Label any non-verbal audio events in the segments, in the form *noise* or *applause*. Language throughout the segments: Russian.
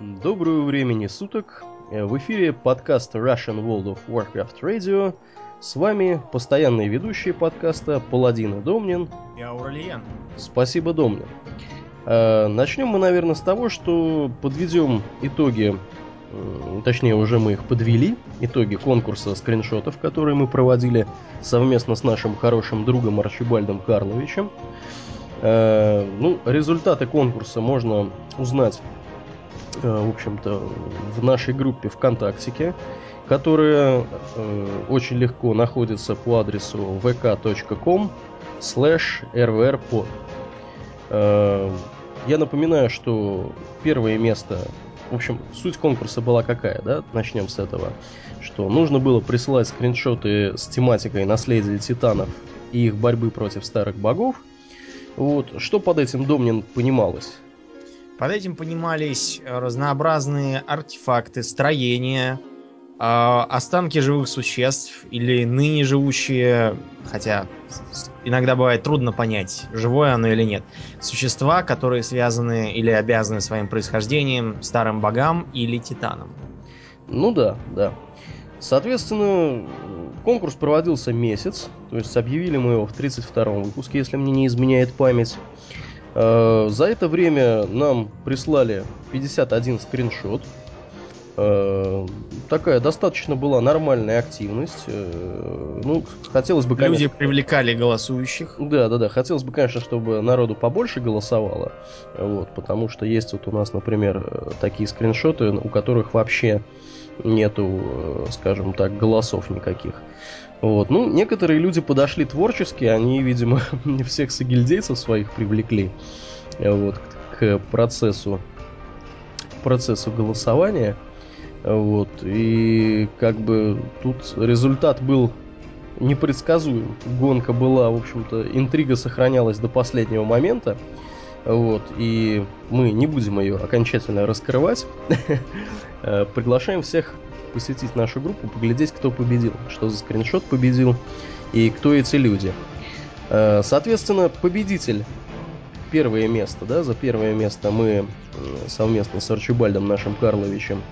Доброго времени суток. Э, В эфире подкаст Russian World of Warcraft Radio. С вами постоянные ведущие подкаста Паладин и Домнин. И Аурельян. Спасибо, Домнин. Э, Начнем мы, наверное, с того, что подведем итоги, м, точнее, уже мы их подвели, итоги конкурса скриншотов, которые мы проводили совместно с нашим хорошим другом Арчибальдом Карловичем. Э, Ну, результаты конкурса можно узнать э, в общем-то, в нашей группе ВКонтактике, которая э, очень легко находится по адресу vk.com slash rvrpod. Э, я напоминаю, что первое место, в общем, суть конкурса была какая, да? Начнем с этого. Что нужно было присылать скриншоты с тематикой наследия титанов и их борьбы против старых богов. Вот, что под этим Домнин понималось? Под этим понимались э, разнообразные артефакты, строения, э, останки живых существ или ныне живущие, хотя иногда бывает трудно понять, живое оно или нет, существа, которые связаны или обязаны своим происхождением старым богам или титанам. Ну да, да. Соответственно, конкурс проводился месяц, то есть объявили мы его в 32-м выпуске, если мне не изменяет память. Э, За это время нам прислали 51 скриншот. Э, Такая достаточно была нормальная активность. Э, Ну, хотелось бы, конечно... Люди привлекали голосующих. Да, да, да. Хотелось бы, конечно, чтобы народу побольше голосовало. Вот, потому что есть вот у нас, например, такие скриншоты, у которых вообще нету, скажем так, голосов никаких. Вот. Ну, некоторые люди подошли творчески, они, видимо, *laughs* всех сагильдейцев своих привлекли э, вот, к, процессу процессу голосования. Вот. И как бы тут результат был непредсказуем. Гонка была, в общем-то, интрига сохранялась до последнего момента. Вот, и мы не будем ее окончательно раскрывать. *laughs* Э, Приглашаем всех посетить нашу группу, поглядеть, кто победил, что за скриншот победил и кто эти люди. Э, Соответственно, победитель первое место, да, за первое место мы совместно с Арчибальдом нашим Карловичем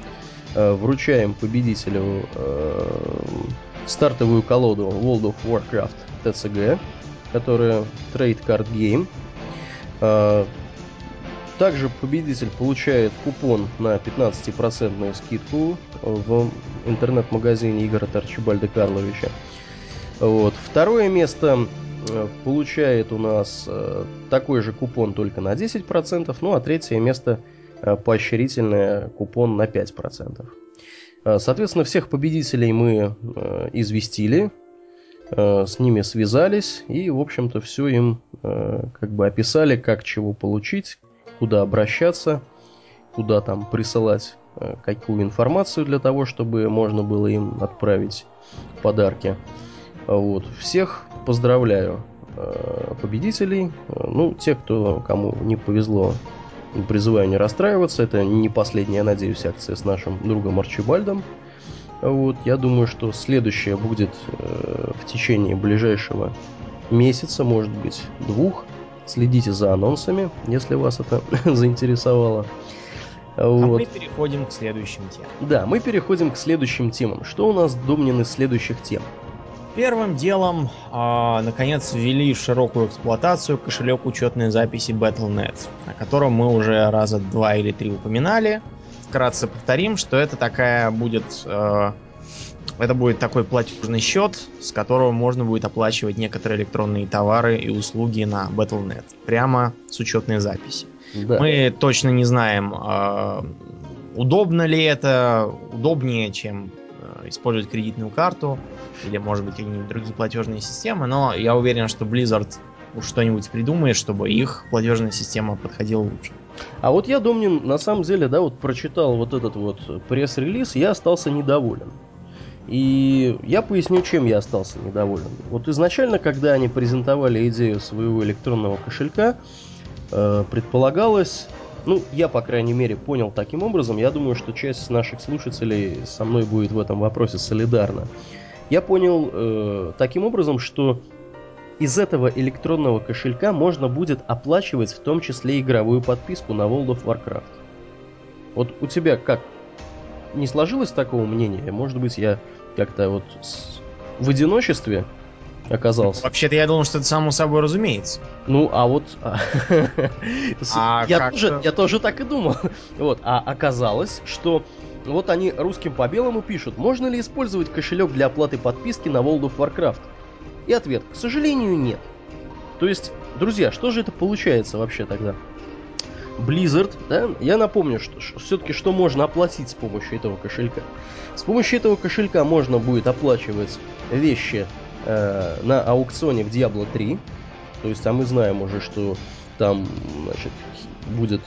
э, вручаем победителю э, стартовую колоду World of Warcraft TCG, которая Trade Card Game. Также победитель получает купон на 15% скидку в интернет-магазине игр от Карловича. Вот. Второе место э, получает у нас э, такой же купон только на 10%, ну а третье место э, поощрительное купон на 5%. Э, Соответственно, всех победителей мы известили, с ними связались и, в общем-то, все им как бы описали, как чего получить, куда обращаться, куда там присылать э, какую информацию для того, чтобы можно было им отправить подарки. Вот. Всех поздравляю э, победителей. Э, Ну, те, кто кому не повезло, призываю не расстраиваться. Это не последняя, надеюсь, акция с нашим другом Арчибальдом. Вот, я думаю, что следующая будет в течение ближайшего месяца, может быть, двух. Следите за анонсами, если вас это *laughs* заинтересовало. А Вот. мы переходим к следующим темам. Да, мы переходим к следующим темам. Что у нас, Домнин, из следующих тем? Первым делом, а, наконец, ввели в широкую эксплуатацию кошелек учетной записи Battle.net, о котором мы уже раза два или три упоминали. Вкратце повторим, что это такая будет... э, это будет такой платежный счет, с которого можно будет оплачивать некоторые электронные товары и услуги на Battle.net. Прямо с учетной записи. Да. Мы точно не знаем, э, удобно ли это, удобнее, чем э, использовать кредитную карту или, может быть, какие-нибудь другие платежные системы, но я уверен, что Blizzard уж что-нибудь придумает, чтобы их платежная система подходила лучше. А вот я, Домнин, на самом деле, да, вот прочитал вот этот вот пресс-релиз, я остался недоволен. И я поясню, чем я остался недоволен. Вот изначально, когда они презентовали идею своего электронного кошелька, э, предполагалось, ну, я, по крайней мере, понял таким образом, я думаю, что часть наших слушателей со мной будет в этом вопросе солидарна. Я понял э, таким образом, что из этого электронного кошелька можно будет оплачивать в том числе игровую подписку на World of Warcraft. Вот у тебя как? Не сложилось такого мнения? Может быть, я как-то вот с... в одиночестве оказался. Вообще-то я думал, что это само собой разумеется. Ну, а вот... А *laughs* я, как тоже, же? я тоже так и думал. *laughs* Вот, а оказалось, что вот они русским по белому пишут, можно ли использовать кошелек для оплаты подписки на World of Warcraft? И ответ, к сожалению, нет. То есть, друзья, что же это получается вообще тогда? Blizzard, да, я напомню, что, все-таки что можно оплатить с помощью этого кошелька. С помощью этого кошелька можно будет оплачивать вещи э, на аукционе в Diablo 3. То есть, а мы знаем уже, что там, значит, будет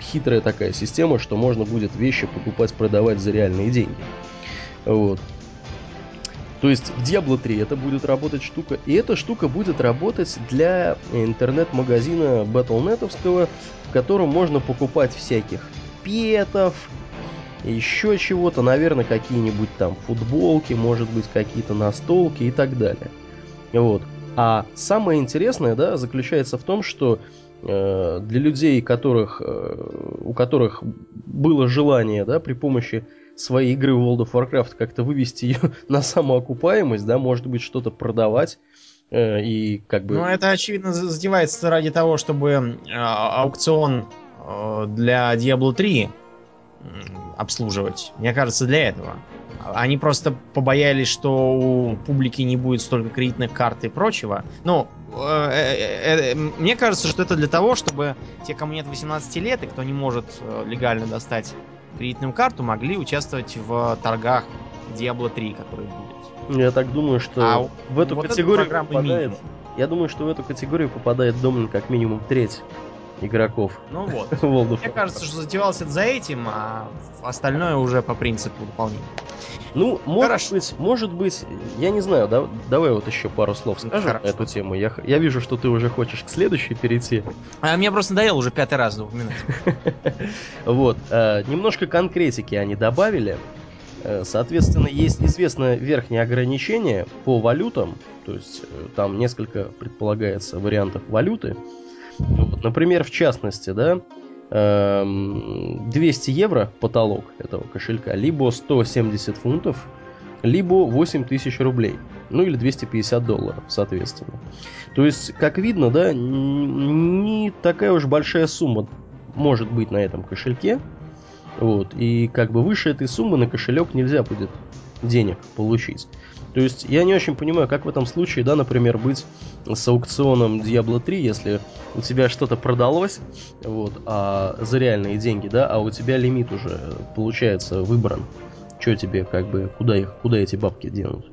хитрая такая система, что можно будет вещи покупать, продавать за реальные деньги. Вот. То есть в Diablo 3 это будет работать штука. И эта штука будет работать для интернет-магазина Battle.netовского, в котором можно покупать всяких петов, еще чего-то, наверное, какие-нибудь там футболки, может быть, какие-то настолки и так далее. Вот. А самое интересное, да, заключается в том, что э, для людей, которых, э, у которых было желание, да, при помощи своей игры в World of Warcraft как-то вывести ее *laughs* на самоокупаемость, да, может быть, что-то продавать, э, и как бы... Ну, это, очевидно, за- затевается ради того, чтобы э, аукцион э, для Diablo 3 м, обслуживать. Мне кажется, для этого. Они просто побоялись, что у публики не будет столько кредитных карт и прочего. Ну, э, э, э, мне кажется, что это для того, чтобы те, кому нет 18 лет и кто не может э, легально достать кредитную карту, могли участвовать в торгах Diablo 3, который будет. Я так думаю, что А в эту вот категорию попадает... минимум. Я думаю, что в эту категорию попадает Домнин как минимум треть игроков Ну вот. *laughs* Мне кажется, что затевался за этим, а остальное уже по принципу дополнения. Ну, может Хорошо. быть, может быть, я не знаю, да- давай вот еще пару слов скажем Хорошо. на эту тему. Я, я вижу, что ты уже хочешь к следующей перейти. А мне просто надоело уже пятый раз упоминать. *laughs* Вот, э, немножко конкретики они добавили. Э, Соответственно, есть известное верхнее ограничение по валютам, то есть э, там несколько предполагается вариантов валюты. Ну вот, например, в частности, да, эм, 200 евро потолок этого кошелька, либо 170 фунтов, либо 8 тысяч рублей. Ну или 250 долларов, соответственно. То есть, как видно, да, не такая уж большая сумма может быть на этом кошельке. Вот. И как бы выше этой суммы на кошелек нельзя будет денег получить. То есть я не очень понимаю, как в этом случае, да, например, быть с аукционом Diablo 3, если у тебя что-то продалось, вот, а за реальные деньги, да, а у тебя лимит уже получается выбран. Что тебе, как бы, куда их, куда эти бабки денут?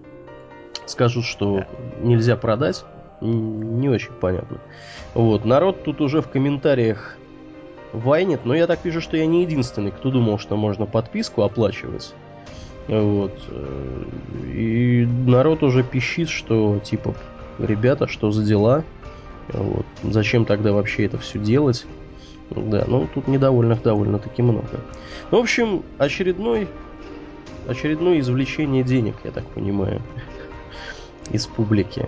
Скажут, что нельзя продать, не очень понятно. Вот, народ тут уже в комментариях вайнет, но я так вижу, что я не единственный, кто думал, что можно подписку оплачивать. Вот. э, И народ уже пищит, что типа, ребята, что за дела? Вот. Зачем тогда вообще это все делать? Да, ну тут недовольных довольно-таки много. Ну, в общем, очередной очередное извлечение денег, я так понимаю, *laughs* из публики.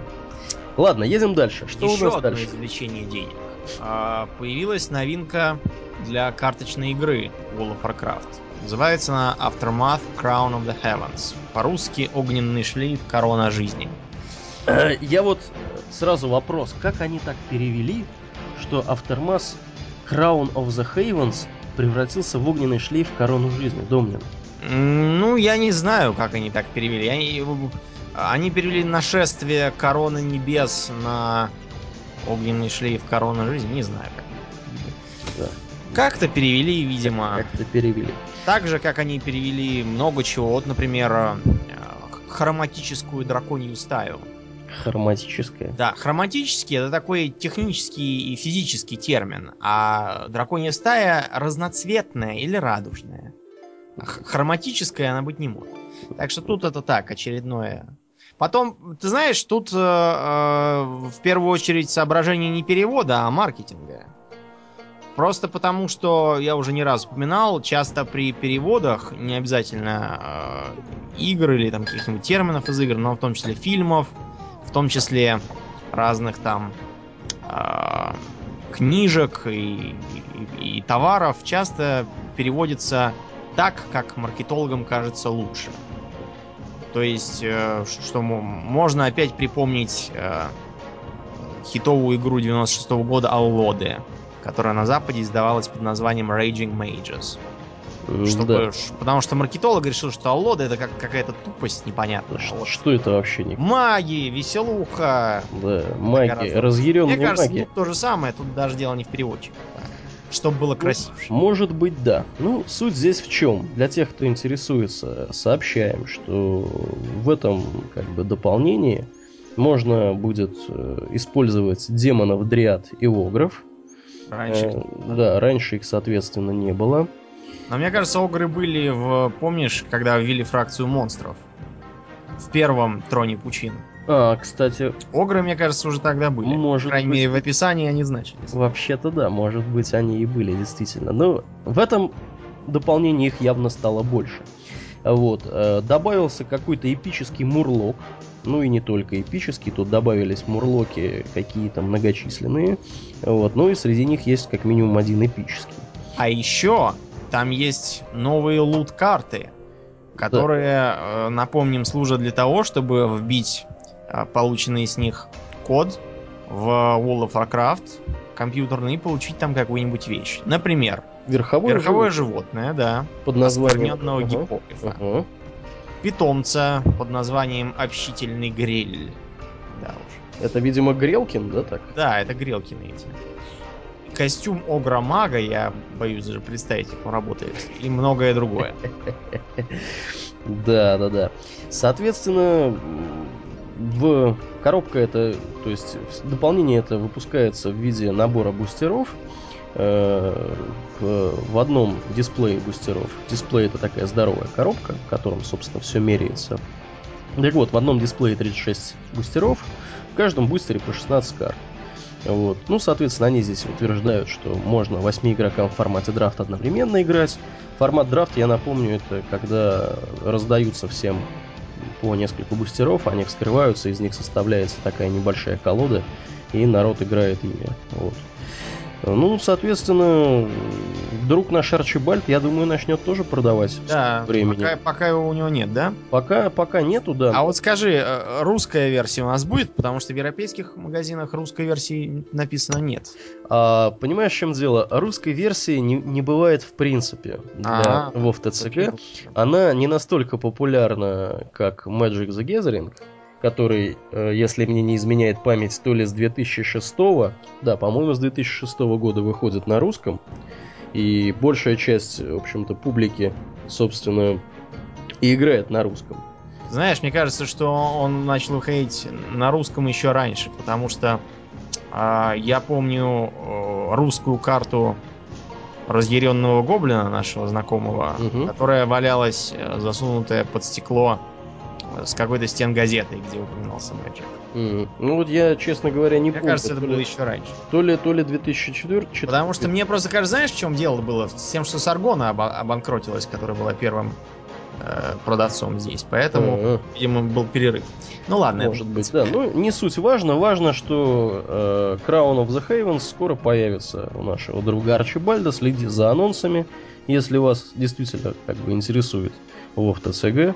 Ладно, едем дальше. Что Еще у нас одно дальше? извлечение денег. А, появилась новинка для карточной игры World of Warcraft. Называется она Aftermath Crown of the Heavens. По-русски «Огненный шлейф. Корона жизни». Э, Я вот сразу вопрос, как они так перевели, что Aftermath Crown of the Havens превратился в огненный шлейф корону жизни, Домнин. Ну, я не знаю, как они так перевели. Они, они перевели нашествие короны небес на огненный шлейф корона жизни. Не знаю как. Да. Как-то перевели, видимо. Как-то перевели. Так же, как они перевели много чего. Вот, например, э, хроматическую драконью стаю. Хроматическое. Да, хроматический это такой технический и физический термин, а драконья стая разноцветная или радужная. Хроматическая она быть не может. Так что тут это так, очередное. Потом, ты знаешь, тут э, э, в первую очередь соображение не перевода, а маркетинга. Просто потому, что я уже не раз упоминал, часто при переводах, не обязательно э, игр или там каких-нибудь терминов из игр, но в том числе фильмов, в том числе разных там а, книжек и, и- и товаров, часто переводится так, как маркетологам кажется лучше. То есть, э, что можно опять припомнить э, хитовую игру 96 -го года Аллоды, которая на Западе издавалась под названием Raging Mages. Чтобы, да. Потому что маркетолог решил, что Аллода это как какая-то тупость непонятная. Что, что это вообще не? Маги, веселуха. Да, маги, разъяренные Мне кажется, маги. тут то же самое, тут даже дело не в переводчиках. Чтобы было красиво. Может быть, да. Ну, суть здесь в чем? Для тех, кто интересуется, сообщаем, что в этом как бы дополнении можно будет э, использовать демонов, дриад и огров. Раньше. Э, да, раньше их, соответственно, не было. Но мне кажется, огры были в... Помнишь, когда ввели фракцию монстров? В первом троне пучин. А, кстати... Огры, мне кажется, уже тогда были. Может По крайней быть... мере, в описании они значились. Вообще-то да, может быть, они и были, действительно. Но в этом дополнении их явно стало больше. Вот. Э, добавился какой-то эпический мурлок. Ну и не только эпический, тут добавились мурлоки какие-то многочисленные. Вот. Ну и среди них есть как минимум один эпический. А еще там есть новые лут-карты, которые, да. напомним, служат для того, чтобы вбить полученный с них код в World of Warcraft компьютерный и получить там какую-нибудь вещь. Например, верховое, верховое животное, да, под названием uh-huh. гипогрифа. Uh-huh. Питомца под названием общительный гриль. Да уж. Это, видимо, Грелкин, да, так? Да, это Грелкины эти костюм Огра Мага, я боюсь даже представить, как он работает, и многое другое. *laughs* Да, да, да. Соответственно, в коробка это, то есть дополнение это выпускается в виде набора бустеров. Э, в, одном дисплее бустеров. Дисплей это такая здоровая коробка, в котором, собственно, все меряется. Так вот, в одном дисплее 36 бустеров, в каждом бустере по 16 карт. Вот. Ну, соответственно, они здесь утверждают, что можно 8 игрокам в формате драфт одновременно играть. Формат драфт, я напомню, это когда раздаются всем по несколько бустеров, они вскрываются, из них составляется такая небольшая колода, и народ играет ими. Вот. Ну, соответственно, друг наш Арчибальд, я думаю, начнет тоже продавать да, времени. Пока, пока его у него нет, да? Пока, пока нету, да. А вот скажи, э, русская версия у нас будет? Потому что в европейских магазинах русской версии написано нет. А, понимаешь, в чем дело? Русской версии не, не бывает в принципе для а, WoW TCG. Она не настолько популярна, как Magic the Gathering, который, э, если мне не изменяет память, то ли с 2006, да, по-моему, с 2006 года выходит на русском. И большая часть, в общем-то, публики, собственно, и играет на русском. Знаешь, мне кажется, что он начал выходить на русском еще раньше, потому что э, я помню э, русскую карту разъяренного гоблина нашего знакомого, угу. которая валялась, э, засунутая под стекло с какой-то стен газеты, где упоминался Мэджик. Mm. Ну вот я, честно говоря, не мне помню. Мне кажется, это было ли, еще раньше. То ли, то ли 2004 Потому что мне просто кажется, знаешь, в чем дело было? С тем, что Саргона об- обанкротилась, которая была первым э, продавцом здесь. Поэтому, uh-huh. видимо, был перерыв. Ну ладно. Может это... быть, да. Ну, не суть важно. Важно, что э, Crown of the Havens скоро появится у нашего друга Арчибальда. Следи за анонсами, если вас действительно как бы интересует WoW TCG.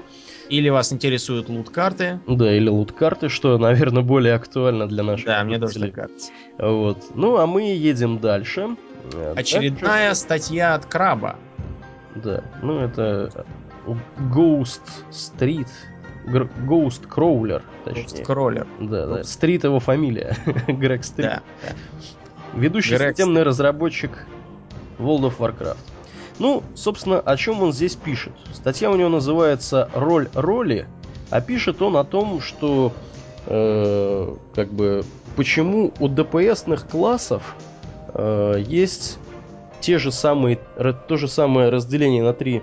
Или вас интересуют лут-карты. Да, или лут-карты, что, наверное, более актуально для наших Да, мне тоже так кажется. Вот. Ну, а мы едем дальше. Очередная дальше... статья от Краба. Да, ну это Ghost Street. Ghost Crawler, точнее. Ghost Crawler. Да, да. Стрит его фамилия. *laughs* Грег Стрит. Да, да. Ведущий Грег системный разработчик World of Warcraft. Ну, собственно, о чем он здесь пишет? Статья у него называется «Роль роли», а пишет он о том, что э, как бы почему у ДПСных классов э, есть те же самые, то же самое разделение на три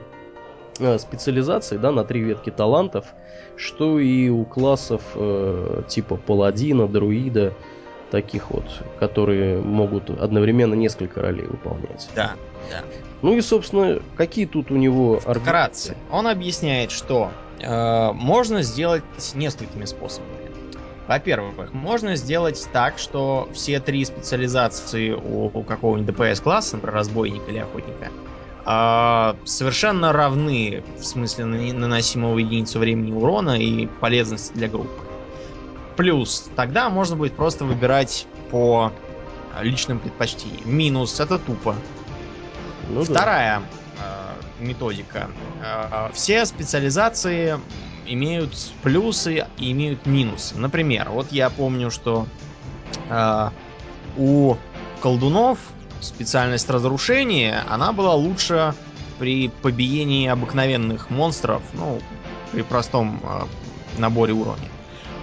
э, специализации, да, на три ветки талантов, что и у классов э, типа паладина, друида, таких вот, которые могут одновременно несколько ролей выполнять. Да, да. Ну и, собственно, какие тут у него Вкратце. Он объясняет, что э, можно сделать несколькими способами. Во-первых, можно сделать так, что все три специализации у, у какого-нибудь ДПС-класса, например, разбойника или охотника, э, совершенно равны в смысле наносимого единицу времени урона и полезности для группы. Плюс, тогда можно будет просто выбирать по личным предпочтениям. Минус это тупо. Ну, Вторая да. э, методика. Э, все специализации имеют плюсы и имеют минусы. Например, вот я помню, что э, у колдунов специальность разрушения, она была лучше при побиении обыкновенных монстров, ну, при простом наборе уровня.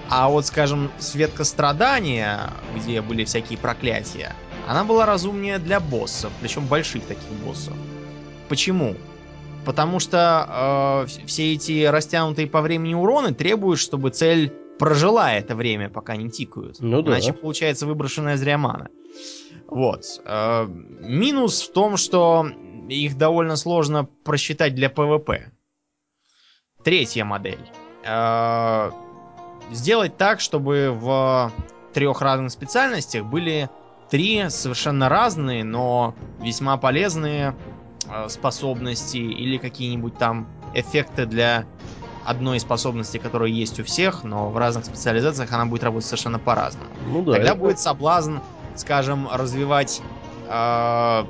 А вот, скажем, светка страдания, где были всякие проклятия, она была разумнее для боссов, причем больших таких боссов. Почему? Потому что э, все эти растянутые по времени уроны требуют, чтобы цель прожила это время, пока не тикают. Ну да. Иначе получается выброшенная зря мана. Вот. Э, минус в том, что их довольно сложно просчитать для PvP. Третья модель. Э, сделать так, чтобы в трех разных специальностях были три совершенно разные, но весьма полезные э, способности или какие-нибудь там эффекты для одной способности, которая есть у всех, но в разных специализациях она будет работать совершенно по-разному. Ну да. Тогда это... будет соблазн, скажем, развивать э,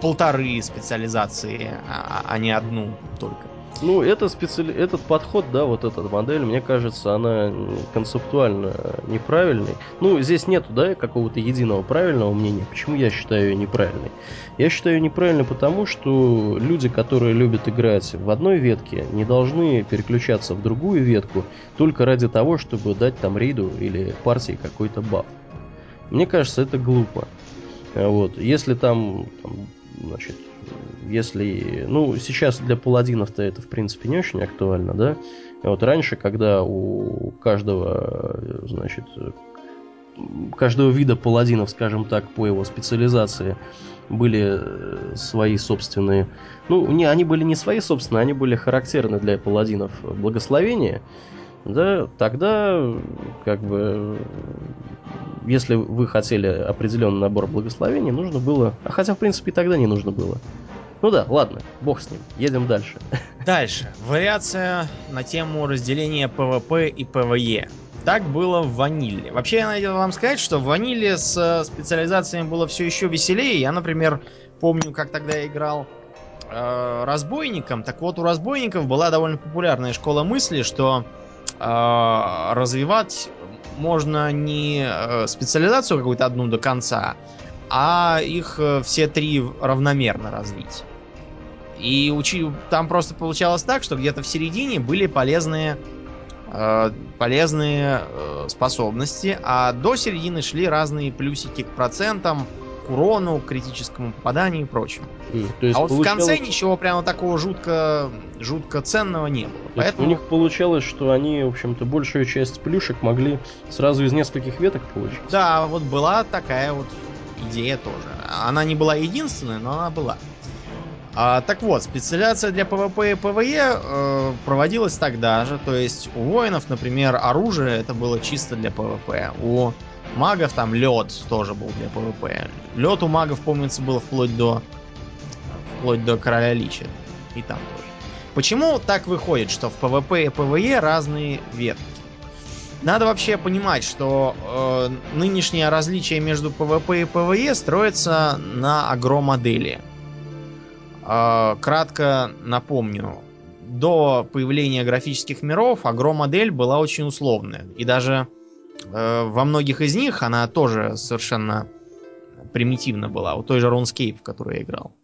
полторы специализации, а, а не одну только. Ну, это специали... этот подход, да, вот эта модель, мне кажется, она концептуально неправильный. Ну, здесь нету, да, какого-то единого правильного мнения. Почему я считаю ее неправильной? Я считаю ее неправильной потому, что люди, которые любят играть в одной ветке, не должны переключаться в другую ветку только ради того, чтобы дать там рейду или партии какой-то баф. Мне кажется, это глупо. Вот. Если там, там значит, если... Ну, сейчас для паладинов-то это, в принципе, не очень актуально, да? Вот раньше, когда у каждого, значит, каждого вида паладинов, скажем так, по его специализации были э, свои собственные... Ну, не, они были не свои собственные, они были характерны для паладинов благословения. Да, тогда, как бы, если вы хотели определенный набор благословений, нужно было... А хотя, в принципе, и тогда не нужно было. Ну да, ладно, бог с ним. Едем дальше. *laughs* Дальше. Вариация на тему разделения PvP и PvE. Так было в ваниле. Вообще, я надеялся вам сказать, что в ваниле с э, специализациями было все еще веселее. Я, например, помню, как тогда я играл э, разбойником. Так вот, у разбойников была довольно популярная школа мысли, что развивать можно не э, специализацию какую-то одну до конца, а их э, все три равномерно развить. И учи... там просто получалось так, что где-то в середине были полезные э, полезные э, способности, а до середины шли разные плюсики к процентам, к урону, к критическому попаданию и прочему. Mm, то есть а вот получалось... в конце ничего прямо такого жутко, жутко ценного не было. То Поэтому... У них получалось, что они, в общем-то, большую часть плюшек могли сразу из нескольких веток получить. Да, вот была такая вот идея тоже. Она не была единственной, но она была. А, так вот, специализация для PvP и PvE э, проводилась тогда же. То есть у воинов, например, оружие это было чисто для PvP. У магов там лед тоже был для PvP. Лед у магов, помнится, был вплоть до вплоть до короля Лича. И там тоже. Почему так выходит, что в PvP и PvE разные ветки? Надо вообще понимать, что э, нынешнее различие между PvP и PvE строится на aggro модели. модели а, кратко напомню. До появления графических миров aggro модель была очень условная. И даже э, во многих из них она тоже совершенно примитивна была. У той же RuneScape, в которой я играл.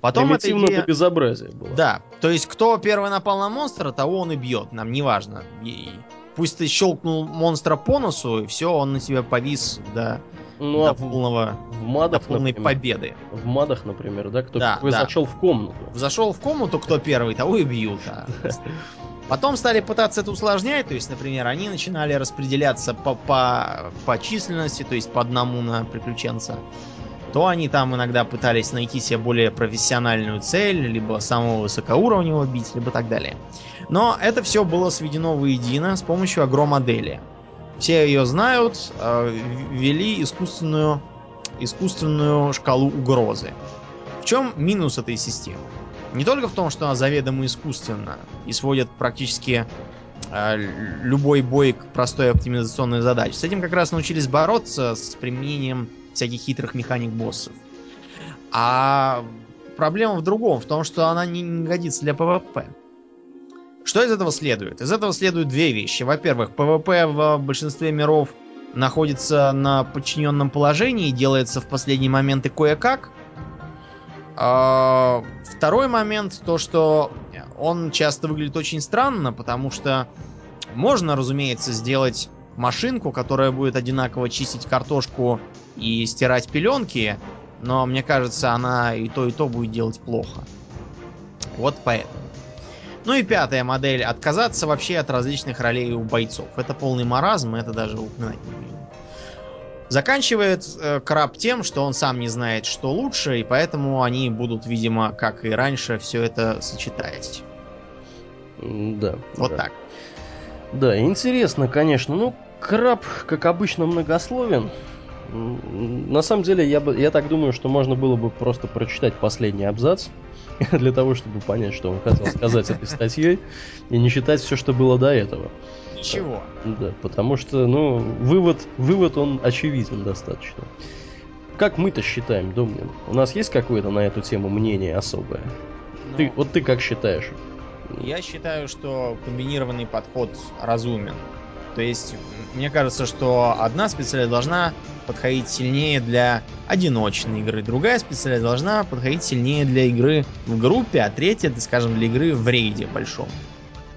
Потом Примитивно это идея... безобразие было. Да, то есть кто первый напал на монстра, того он и бьет. Нам не важно. И пусть ты щелкнул монстра по носу, и все, он на тебя повис до ну, до а полного, в мадах, до полной например, победы. В мадах, например, да, кто да, да. зашел в комнату. Зашел в комнату, кто первый, того и бьют. *laughs* Потом стали пытаться это усложнять, то есть, например, они начинали распределяться по, по, по численности, то есть по одному на приключенца. То они там иногда пытались найти себе более профессиональную цель, либо самого высокоуровневого бить, либо так далее. Но это все было сведено воедино с помощью агромодели. Все ее знают, э, ввели искусственную, искусственную шкалу угрозы. В чем минус этой системы? Не только в том, что она заведомо искусственна и сводит практически э, любой бой к простой оптимизационной задаче. С этим как раз научились бороться с применением всяких хитрых механик боссов. А проблема в другом, в том, что она не, не годится для PvP. Что из этого следует? Из этого следуют две вещи. Во-первых, PvP в большинстве миров находится на подчиненном положении и делается в последние моменты кое-как. А, второй момент, то что он часто выглядит очень странно, потому что можно, разумеется, сделать машинку, которая будет одинаково чистить картошку и стирать пеленки, но мне кажется, она и то, и то будет делать плохо. Вот поэтому. Ну и пятая модель. Отказаться вообще от различных ролей у бойцов. Это полный маразм, это даже упоминать не будем. Заканчивает э, краб тем, что он сам не знает, что лучше, и поэтому они будут, видимо, как и раньше, все это сочетать. Да. Вот да. так. Да, интересно, конечно. Ну, краб, как обычно, многословен. На самом деле, я, бы, я так думаю, что можно было бы просто прочитать последний абзац *laughs* для того, чтобы понять, что он хотел сказать этой статьей, и не читать все, что было до этого. Ничего. Да, потому что, ну, вывод, вывод он очевиден достаточно. Как мы-то считаем, Домнин? У нас есть какое-то на эту тему мнение особое? Но Ты, вот ты как считаешь? Я считаю, что комбинированный подход разумен. То есть, мне кажется, что одна специалист должна подходить сильнее для одиночной игры, другая специалист должна подходить сильнее для игры в группе, а третья, скажем, для игры в рейде большом.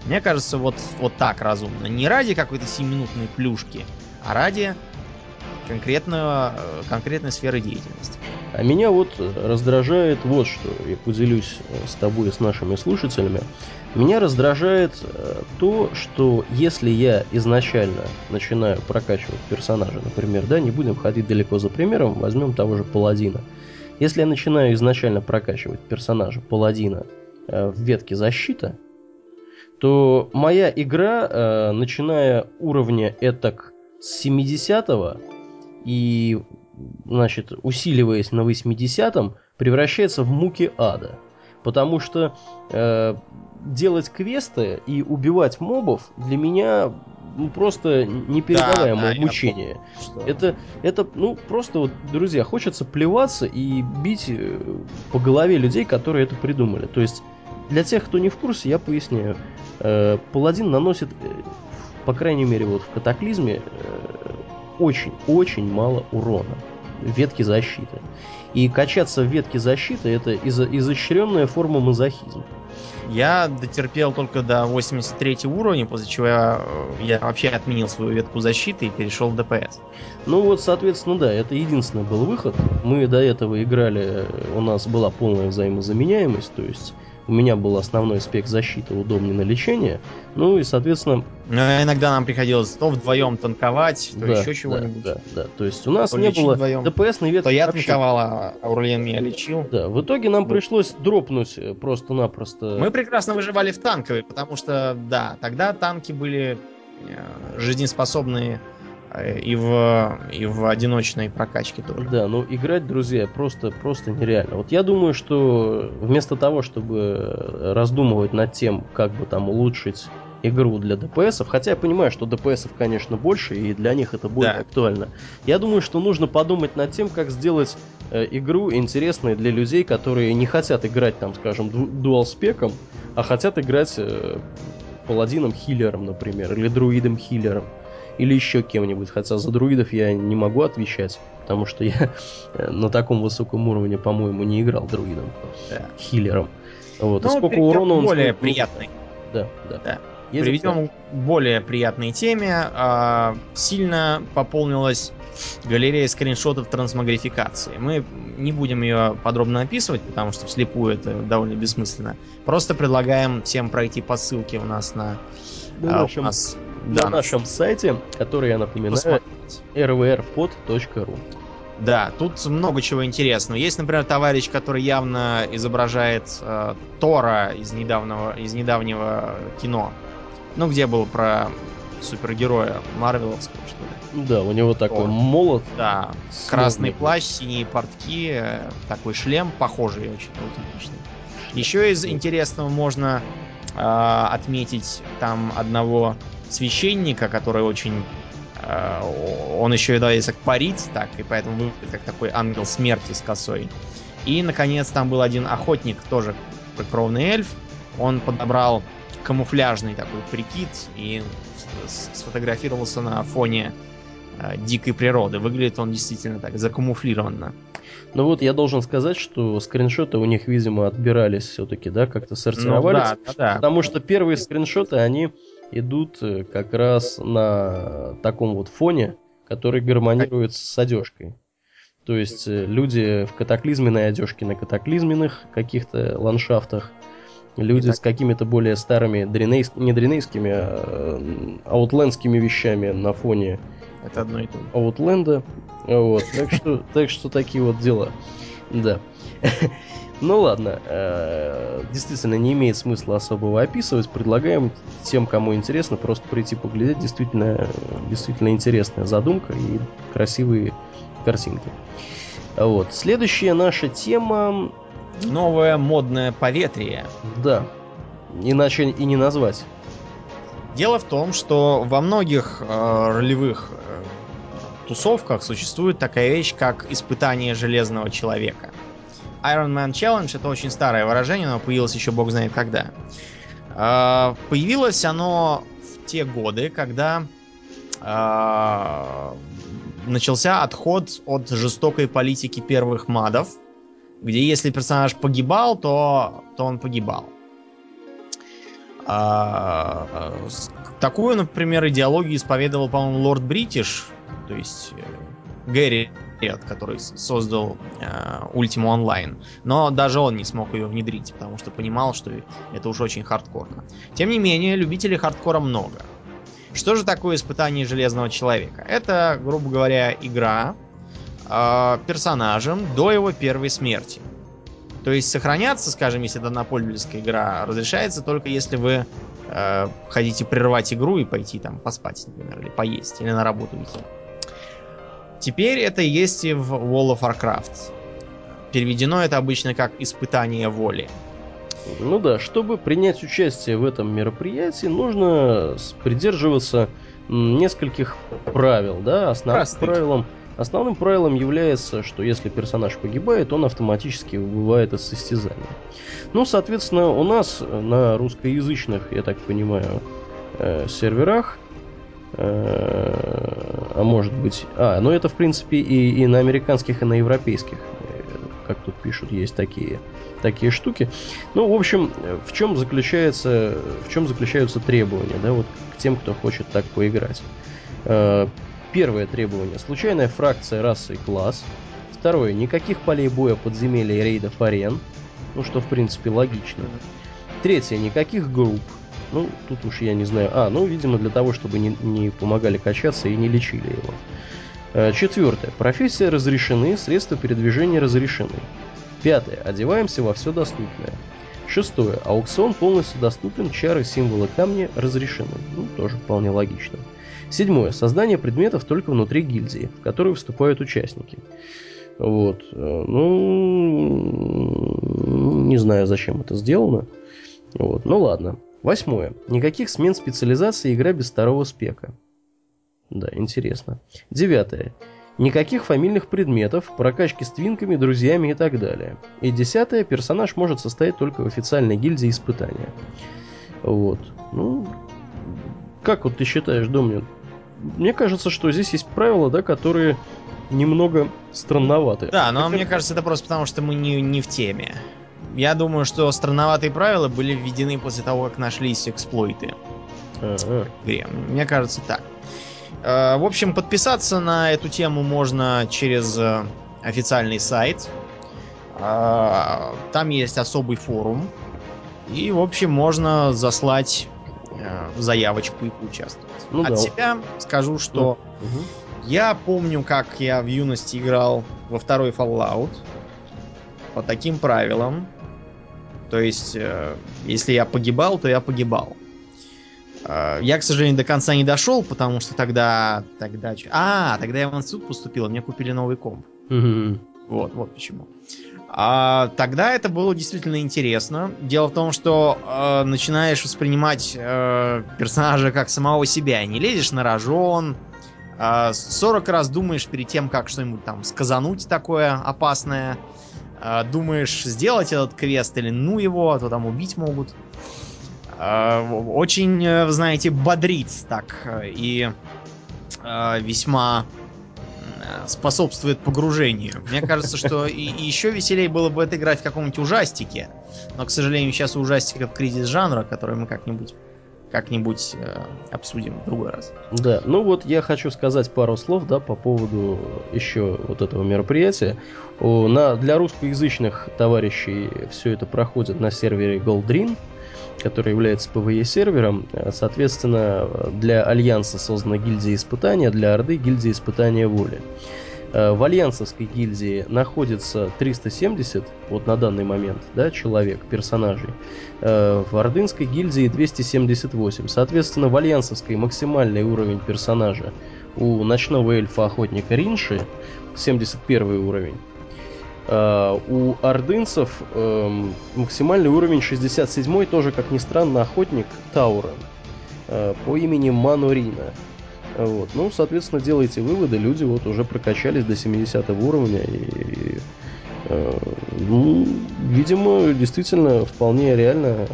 Мне кажется, вот, вот так разумно. Не ради какой-то 7-минутной плюшки, а ради конкретного, э, конкретной сферы деятельности. А меня вот раздражает вот что, я поделюсь э, с тобой и с нашими слушателями. Меня раздражает э, то, что если я изначально начинаю прокачивать персонажа, например, да, не будем ходить далеко за примером, возьмем того же паладина. Если я начинаю изначально прокачивать персонажа паладина в ветке защита, то моя игра, э, начиная уровня этак с 70 и значит, усиливаясь на 80-м, превращается в муки ада. Потому что э, делать квесты и убивать мобов для меня ну, просто непередаваемое Да, да, мучение. Что- Это, это, ну, просто вот, друзья, хочется плеваться и бить э, по голове людей, которые это придумали. То есть, для тех, кто не в курсе, я поясняю. Э, Паладин наносит, э, по крайней мере, вот в катаклизме, очень-очень мало урона в ветке защиты. И качаться в ветке защиты это изо- изощренная форма мазохизма. Я дотерпел только до 83 уровня, после чего я, э, я вообще отменил свою ветку защиты и перешел в ДПС. Ну вот, соответственно, да, это единственный был выход. Мы до этого играли, э, у нас была полная взаимозаменяемость, то есть у меня был основной спек защиты, удобнее на лечение. Ну и, соответственно, Но иногда нам приходилось то вдвоем танковать, то да, еще да, чего-нибудь. Да, да, то есть у нас То не было вдвоем. ДПС на То я танковал, а Аурлиен меня лечил. Да, в итоге нам Вот. пришлось дропнуть э, просто-напросто. Мы прекрасно выживали в танковой, потому что, да, тогда танки были э, жизнеспособные и в, и в одиночной прокачке тоже. Да, ну играть, друзья, просто, просто нереально. Вот я думаю, что вместо того, чтобы раздумывать над тем, как бы там улучшить игру для ДПСов, хотя я понимаю, что ДПСов, конечно, больше, и для них это более Да. актуально. Я думаю, что нужно подумать над тем, как сделать э, игру интересной для людей, которые не хотят играть, там, скажем, ду- дуал-спеком, а хотят играть э, паладином-хиллером, например, или друидом-хиллером, или еще кем-нибудь. Хотя за друидов я не могу отвечать, потому что я э, на таком высоком уровне, по-моему, не играл друидом, Да. хиллером. Вот, Ну, сколько перейдем урона он более стоит, ну, приятной. Да, да. Да. Едем Перейдем к более приятной теме. А, Сильно пополнилась галерея скриншотов трансмогрификации. Мы не будем ее подробно описывать, потому что вслепую это довольно бессмысленно. Просто предлагаем всем пройти по ссылке у нас на, На а, у нашем, нас- на да, нашем сайте, который, я напоминаю, посмотреть. rvrpod.ru. Да, тут много чего интересного. Есть, например, товарищ, который явно изображает э, Тора из недавнего, из недавнего кино. Ну, где был про супергероя Марвеловского, что ли. Да, у него такой молот. Да, красный плащ, синие портки, э, такой шлем, похожий очень аутентичный. Еще из интересного можно э, отметить там одного священника, который очень э, он еще и дается парить, так, и поэтому выглядит как такой ангел смерти с косой. И, наконец, там был один охотник, тоже кровный эльф. Он подобрал камуфляжный такой прикид и сфотографировался на фоне э, дикой природы. Выглядит он действительно так закамуфлированно. Ну вот я должен сказать, что скриншоты у них, видимо, отбирались все-таки, да, как-то сортировались. Ну, да, да, да. Потому что первые скриншоты, они идут э, как раз на таком вот фоне, который гармонирует с одежкой. То есть э, люди в катаклизменной одежке на катаклизменных каких-то ландшафтах, люди с какими-то более старыми дренейс... не дренейскими, а аутлендскими вещами на фоне это одно и то. Outland. Вот. Так что, так что такие вот дела. Да. Ну ладно, э, действительно не имеет смысла особого описывать. Предлагаем тем, кому интересно, просто прийти поглядеть. Действительно, действительно интересная задумка и красивые картинки. Вот. Следующая наша тема... Новое модное поветрие. Да. Иначе и не назвать. Дело в том, что во многих э, ролевых э, тусовках существует такая вещь, как испытание железного человека. Iron Man Challenge это очень старое выражение, но появилось еще бог знает когда. Э, появилось оно в те годы, когда э, начался отход от жестокой политики первых мадов, где если персонаж погибал, то, то он погибал. А, а, такую, например, идеологию исповедовал, по-моему, Лорд Бритиш, то есть э, Гэри, который создал э, Ultima Online. Но даже он не смог ее внедрить, потому что понимал, что это уж очень хардкорно. Тем не менее, любителей хардкора много. Что же такое испытание Железного Человека? Это, грубо говоря, игра э, персонажем до его первой смерти. То есть сохраняться, скажем, если это однопользовательская игра, разрешается только если вы э, хотите прервать игру и пойти там поспать, например, или поесть, или на работу идти. Теперь это есть и в World of Warcraft. Переведено это обычно как испытание воли. Ну да, чтобы принять участие в этом мероприятии, нужно придерживаться нескольких правил, да, основным Простых. правилом. Основным правилом является, что если персонаж погибает, он автоматически выбывает из состязания. Ну, соответственно, у нас на русскоязычных, я так понимаю, э, серверах, а может быть, а, ну это в принципе и, и на американских, и на европейских, э, как тут пишут, есть такие такие штуки. Ну, в общем, в чем заключается, в чем заключаются требования, да, вот к тем, кто хочет так поиграть. Э, первое требование. Случайная фракция расы и класс. Второе. Никаких полей боя, подземелья и рейдов арен. Ну, что, в принципе, логично. Третье. Никаких групп. Ну, тут уж я не знаю. А, ну, видимо, для того, чтобы не, не помогали качаться и не лечили его. Э, четвертое. Профессия разрешены, средства передвижения разрешены. Пятое. Одеваемся во все доступное. Шестое. Аукцион полностью доступен, чары, символы, камни разрешены. Ну, тоже вполне логично. Седьмое. Создание предметов только внутри гильдии, в которую вступают участники. Вот. Э, ну, не знаю, зачем это сделано. Вот. Ну ладно. Восьмое. Никаких смен специализации игра без второго спека. Да, интересно. Девятое. Никаких фамильных предметов, прокачки с твинками, друзьями и так далее. И десятое, персонаж может состоять только в официальной гильдии испытания. Вот. Ну, как вот ты считаешь, Домнин? Мне кажется, что здесь есть правила, да, которые немного странноваты. Да, но мне кажется, это просто потому, что мы не, не в теме. Я думаю, что странноватые правила были введены после того, как нашлись эксплойты. Игре. Мне кажется, так. Э, в общем, подписаться на эту тему можно через э, официальный сайт. Э, там есть особый форум. И, в общем, можно заслать заявочку и поучаствовать. Ну, От да. себя скажу, что ну, угу. я помню, как я в юности играл во второй Fallout по таким правилам. То есть, если я погибал, то я погибал. Э, я, к сожалению, до конца не дошел, потому что тогда... тогда... А, тогда я в институт поступил, мне купили новый комп. Мгм. Вот, вот почему. А, тогда это было действительно интересно. Дело в том, что э, начинаешь воспринимать э, персонажа как самого себя. Не лезешь на рожон. э, 40 раз думаешь перед тем, как что-нибудь там сказануть такое опасное. Э, думаешь, сделать этот квест или ну его, а то там убить могут. Э, очень, э, знаете, бодрит так. э, И э, весьма способствует погружению. Мне кажется, что еще веселее было бы это играть в каком-нибудь ужастике. Но, к сожалению, сейчас у ужастиков кризис жанра, который мы как-нибудь как-нибудь э, обсудим в другой раз. Да, ну вот я хочу сказать пару слов, да, по поводу еще вот этого мероприятия. О, на, для русскоязычных товарищей все это проходит на сервере Goldrin, который является PvE-сервером. Э, Соответственно, для Альянса создана гильдия испытания, для Орды гильдия испытания воли. Э, В Альянсовской гильдии находится 370, вот на данный момент, да, человек, персонажей. Э, В Ордынской гильдии 278. Соответственно, в Альянсовской максимальный уровень персонажа у ночного эльфа охотника Ринши 71 уровень. Э, У ордынцев эм, максимальный уровень 67 тоже, как ни странно, охотник Таурен э, по имени Манорина. Вот. Ну, соответственно, делайте выводы, люди вот уже прокачались до 70 уровня и, э, ну, видимо, действительно вполне реально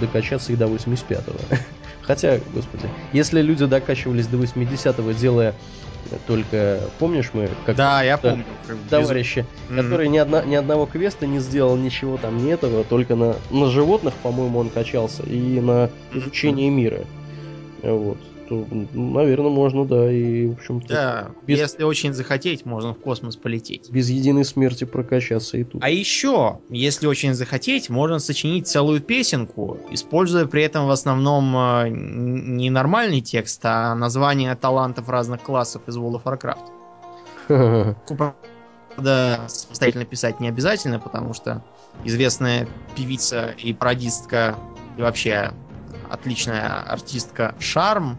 докачаться и до 85-го. *laughs* Хотя, господи, если люди докачивались до 80-го, делая только, помнишь мы, как да, я помню. как без- который ни, одна, ни одного квеста не сделал, ничего там не этого, только на, на животных, по-моему, он качался, и на изучение мира. Вот. То, наверное, можно, да, и, в общем-то, Да, без- если очень захотеть, можно в космос полететь. без единой смерти прокачаться и тут. А еще, если очень захотеть, можно сочинить целую песенку, используя при этом в основном э, не нормальный текст, а название талантов разных классов из World of Warcraft. *laughs* Правда, самостоятельно писать не обязательно, потому что известная певица и пародистка, и вообще отличная артистка Шарм,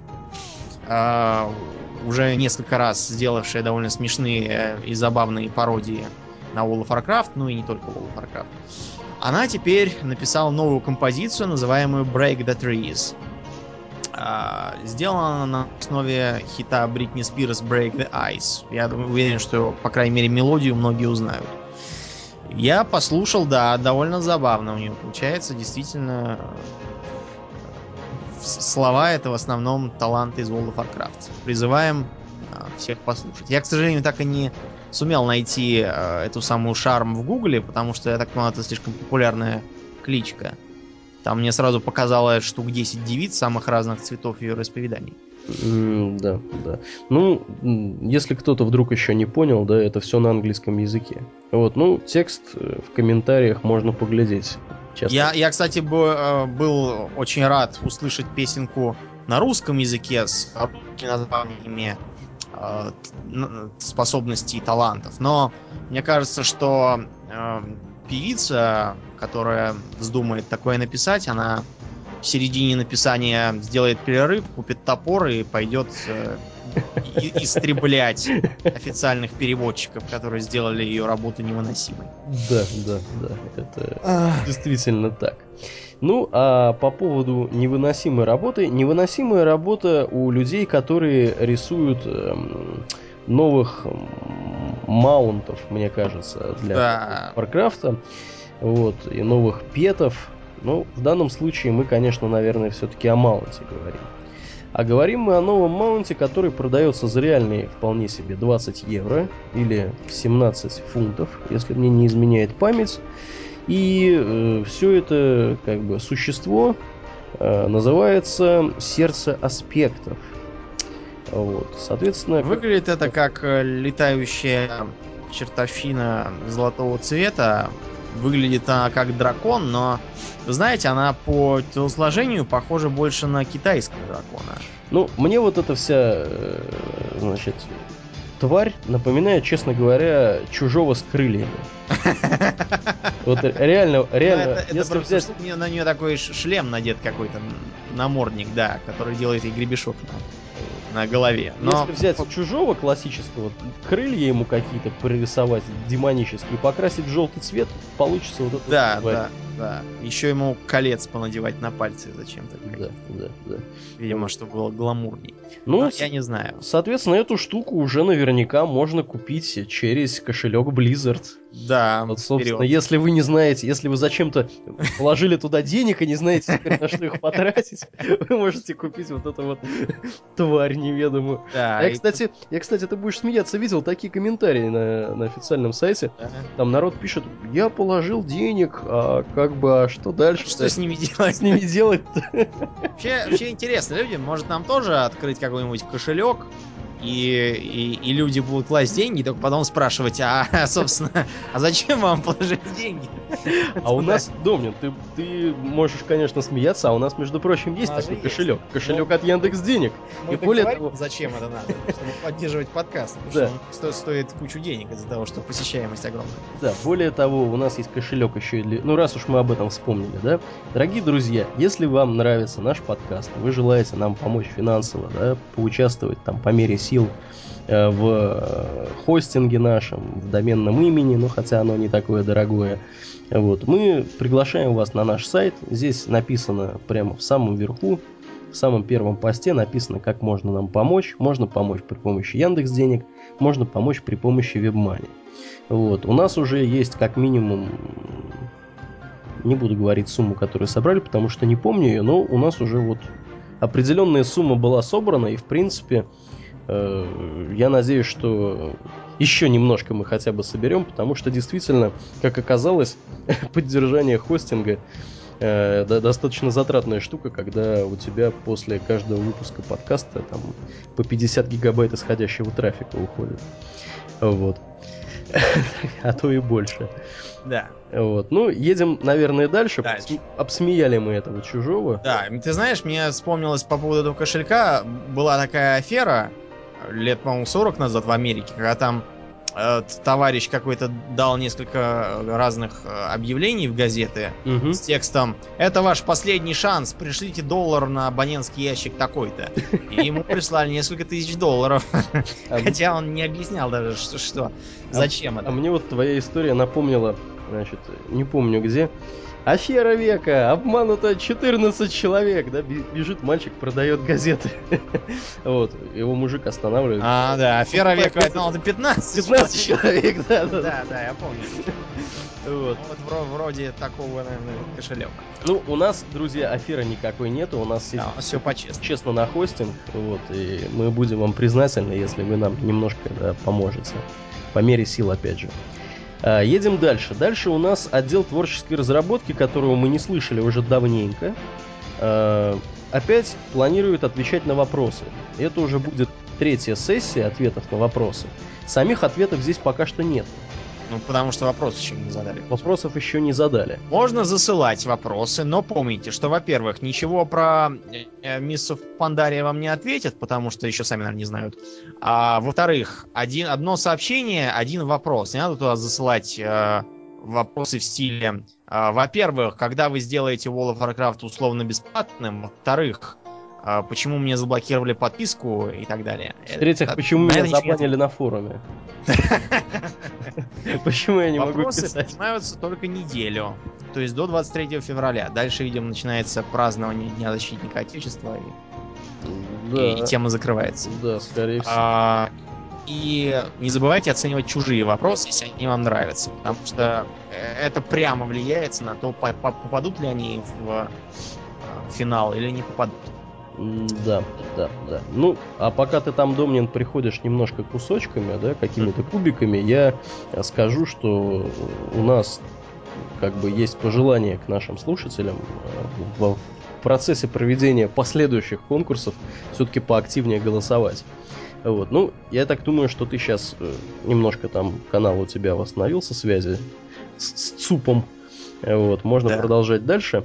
уже несколько раз сделавшая довольно смешные и забавные пародии на World of Warcraft, ну и не только World of Warcraft. Она теперь написала новую композицию, называемую Break the Trees. А, Сделана она на основе хита Бритни Спирс Break the Ice. Я уверен, что, по крайней мере, мелодию многие узнают. Я послушал, да, довольно забавно у нее получается. Действительно, э, слова это в основном таланты из World of Warcraft. Призываем а, всех послушать. Я, к сожалению, так и не сумел найти э, эту самую шарм в гугле, потому что, я так понимаю, это слишком популярная кличка. Там мне сразу показалось штук 10 девиц самых разных цветов ее расповеданий. М, Да, да. Ну, если кто-то вдруг еще не понял, да, это все на английском языке. Вот, ну, текст э, в комментариях можно поглядеть. Часто. Я, я, кстати, бы, э, был очень рад услышать песенку на русском языке с названиями э, способностей и талантов. Но мне кажется, что э, певица, которая вздумает такое написать, она в середине написания сделает перерыв, купит топор и пойдет э, и- истреблять официальных переводчиков, которые сделали ее работу невыносимой. Да, да, да, это действительно так. Ну, а по поводу невыносимой работы, невыносимая работа у людей, которые рисуют эм, новых маунтов, мне кажется, для Да. Warcraft, вот, и новых петов. Ну, в данном случае мы, конечно, наверное, все-таки о маунте говорим. А говорим мы о новом маунте, который продается за реальные вполне себе 20 евро или 17 фунтов, если мне не изменяет память. И все это как бы существо э, называется сердце аспектов. Вот, соответственно, Выглядит это как э, летающая чертовщина золотого цвета. Выглядит она как дракон, но, вы знаете, она по телосложению похожа больше на китайского дракона. Ну, мне вот эта вся, э, значит, тварь напоминает, честно говоря, чужого с крыльями. *laughs* Вот реально, реально, Ну, просто, что мне на нее такой шлем надет какой-то, намордник, да, который делает ей гребешок на, голове. Но Если взять чужого классического, крылья ему какие-то пририсовать демонические, покрасить в желтый цвет, получится вот это. да, тварь. да, да. Еще ему колец понадевать на пальцы зачем-то. Да, да, да. Видимо, чтобы было гламурней. Ну, Но я не знаю. соответственно, эту штуку уже наверняка можно купить через кошелек Blizzard. Да, Вот, собственно, вперед. если вы не знаете, если вы зачем-то положили туда денег и не знаете теперь, на что их потратить, *laughs* вы можете купить вот эту вот тварь неведомую. Да, Я, и- кстати, я, кстати, ты будешь смеяться, видел такие комментарии на, на официальном сайте. да. Там народ пишет, я положил денег, а как бы, а что дальше? Что с ними делать? с ними делать-то? Вообще, вообще интересно, люди, может нам тоже открыть какой-нибудь кошелек, и, и, и люди будут класть деньги, только потом спрашивать, а, *laughs* собственно, а зачем вам положить деньги? А у нас, Домнин, ты, ты можешь, конечно, смеяться, а у нас, между прочим, есть нас такой кошелек. Кошелек Ну, от Яндекс Денег. Мы И более того- зачем это надо, чтобы поддерживать подкаст, потому Да. что стоит кучу денег из-за того, что посещаемость огромная. Да, более того, у нас есть кошелек еще и для... Ну, раз уж мы об этом вспомнили, да? Дорогие друзья, если вам нравится наш подкаст, вы желаете нам помочь финансово, да, поучаствовать там по мере сил э, в э, хостинге нашем, в доменном имени, ну, хотя оно не такое дорогое, вот, мы приглашаем вас на наш сайт. Здесь написано прямо в самом верху, в самом первом посте написано, как можно нам помочь. Можно помочь при помощи Яндекс Денег, можно помочь при помощи WebMoney. Вот. У нас уже есть как минимум, не буду говорить сумму, которую собрали, потому что не помню ее, но у нас уже вот определенная сумма была собрана, и в принципе я надеюсь, что еще немножко мы хотя бы соберем, потому что действительно, как оказалось, *laughs* поддержание хостинга э, достаточно затратная штука, когда у тебя после каждого выпуска подкаста там по 50 гигабайт исходящего трафика уходит. Вот. *laughs* А то и больше. Да. Вот. Ну, едем, наверное, дальше. Дальше. Обсмеяли мы этого чужого. Да, ты знаешь, мне вспомнилось по поводу этого кошелька, была такая афера э, лет, по-моему, 40 назад в Америке, когда там э, товарищ какой-то дал несколько разных э, объявлений в газеты Мгм. с текстом «Это ваш последний шанс, пришлите доллар на абонентский ящик такой-то». И ему прислали несколько тысяч долларов, *laughs* А, хотя он не объяснял даже, что, что зачем а это. мне вот твоя история напомнила, значит, не помню где. Афера века, обмануто 14 человек, да, бежит мальчик, продает газеты. *laughs* Вот, его мужик останавливает. А, да, афера века, это надо 15 15 человек, да, да, да. Да, я помню. Вот. Ну, Вот вро- вроде такого, наверное, кошелека. Ну, у нас, друзья, аферы никакой нету, у нас Да, все по-честному. честно на хостинг, вот, и мы будем вам признательны, если вы нам немножко да, поможете. По мере сил, опять же. А, едем дальше. Дальше у нас отдел творческой разработки, которого мы не слышали уже давненько. а, опять планирует отвечать на вопросы. Это уже будет третья сессия ответов на вопросы. Самих ответов здесь пока что нет. Ну, потому что вопрос еще не задали. Вопросов еще не задали. Можно засылать вопросы, но помните, что, во-первых, ничего про э, миссов Пандария вам не ответят, потому что еще сами, наверное, не знают. А во-вторых, один, одно сообщение, один вопрос. Не надо туда засылать э, вопросы в стиле... э, во-первых, когда вы сделаете World of Warcraft условно бесплатным. Во-вторых, почему мне заблокировали подписку и так далее. В-третьих, Это- почему меня забанили на форуме? *laughs* Почему я не могу Вопросы поднимаются только неделю. То есть до 23 февраля. Дальше, видимо, начинается празднование Дня защитника Отечества, и, тема закрывается. да, скорее всего. А, и не забывайте оценивать чужие вопросы, если они вам нравятся. Потому что э, это прямо влияет на то, по- по- попадут ли они в э, финал или не попадут. Да, да, да. Ну, а пока ты там, Домнин, приходишь немножко кусочками, да, какими-то кубиками, я э, скажу, что у нас как бы есть пожелание к нашим слушателям э, в процессе проведения последующих конкурсов все-таки поактивнее голосовать. Вот. Ну, я так думаю, что ты сейчас немножко там канал у тебя восстановился связи с, с ЦУПом. Э, Вот, можно Да. продолжать дальше.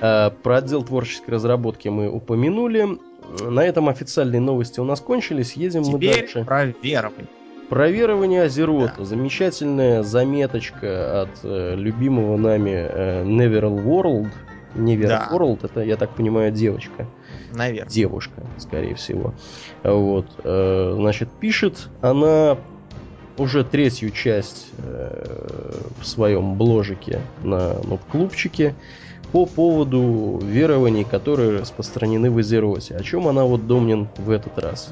Э, Про отдел творческой разработки мы упомянули. На этом официальные новости у нас кончились. Едем мы Теперь дальше. про верование. Про верование Азерота. Да. Замечательная заметочка от э, любимого нами э, Neverl World. Never да. World, это, я так понимаю, девочка. Наверное. Девушка, скорее всего. Вот. Э, значит, пишет она уже третью часть э, в своем бложике на клубчике по поводу верований, которые распространены в Азероте. О чем она вот Домнин в этот раз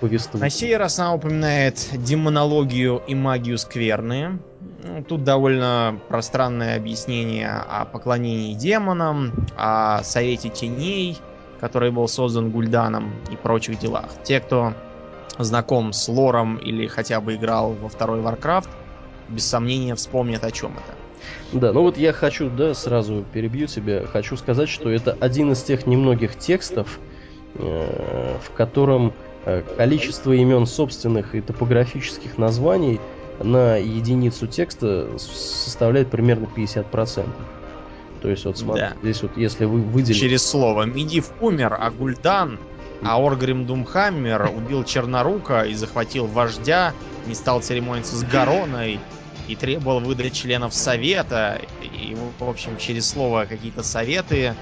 повествует? На сей раз она упоминает демонологию и магию скверные. Ну, тут довольно пространное объяснение о поклонении демонам, о совете теней, который был создан Гульданом и прочих делах. Те, кто знаком с лором или хотя бы играл во второй Warcraft, без сомнения вспомнят о чем это. Да, ну вот я хочу, да, сразу перебью тебя, хочу сказать, что это один из тех немногих текстов, э, в котором э, количество имен собственных и топографических названий на единицу текста составляет примерно 50%. То есть вот смотри, да. здесь вот если вы выделите... Через слово. Медив умер, а Гульдан а Оргрим Думхаммер убил Чернорука и захватил вождя, не стал церемониться с Гароной и требовал выдать членов совета. И, в общем, через слово какие-то советы.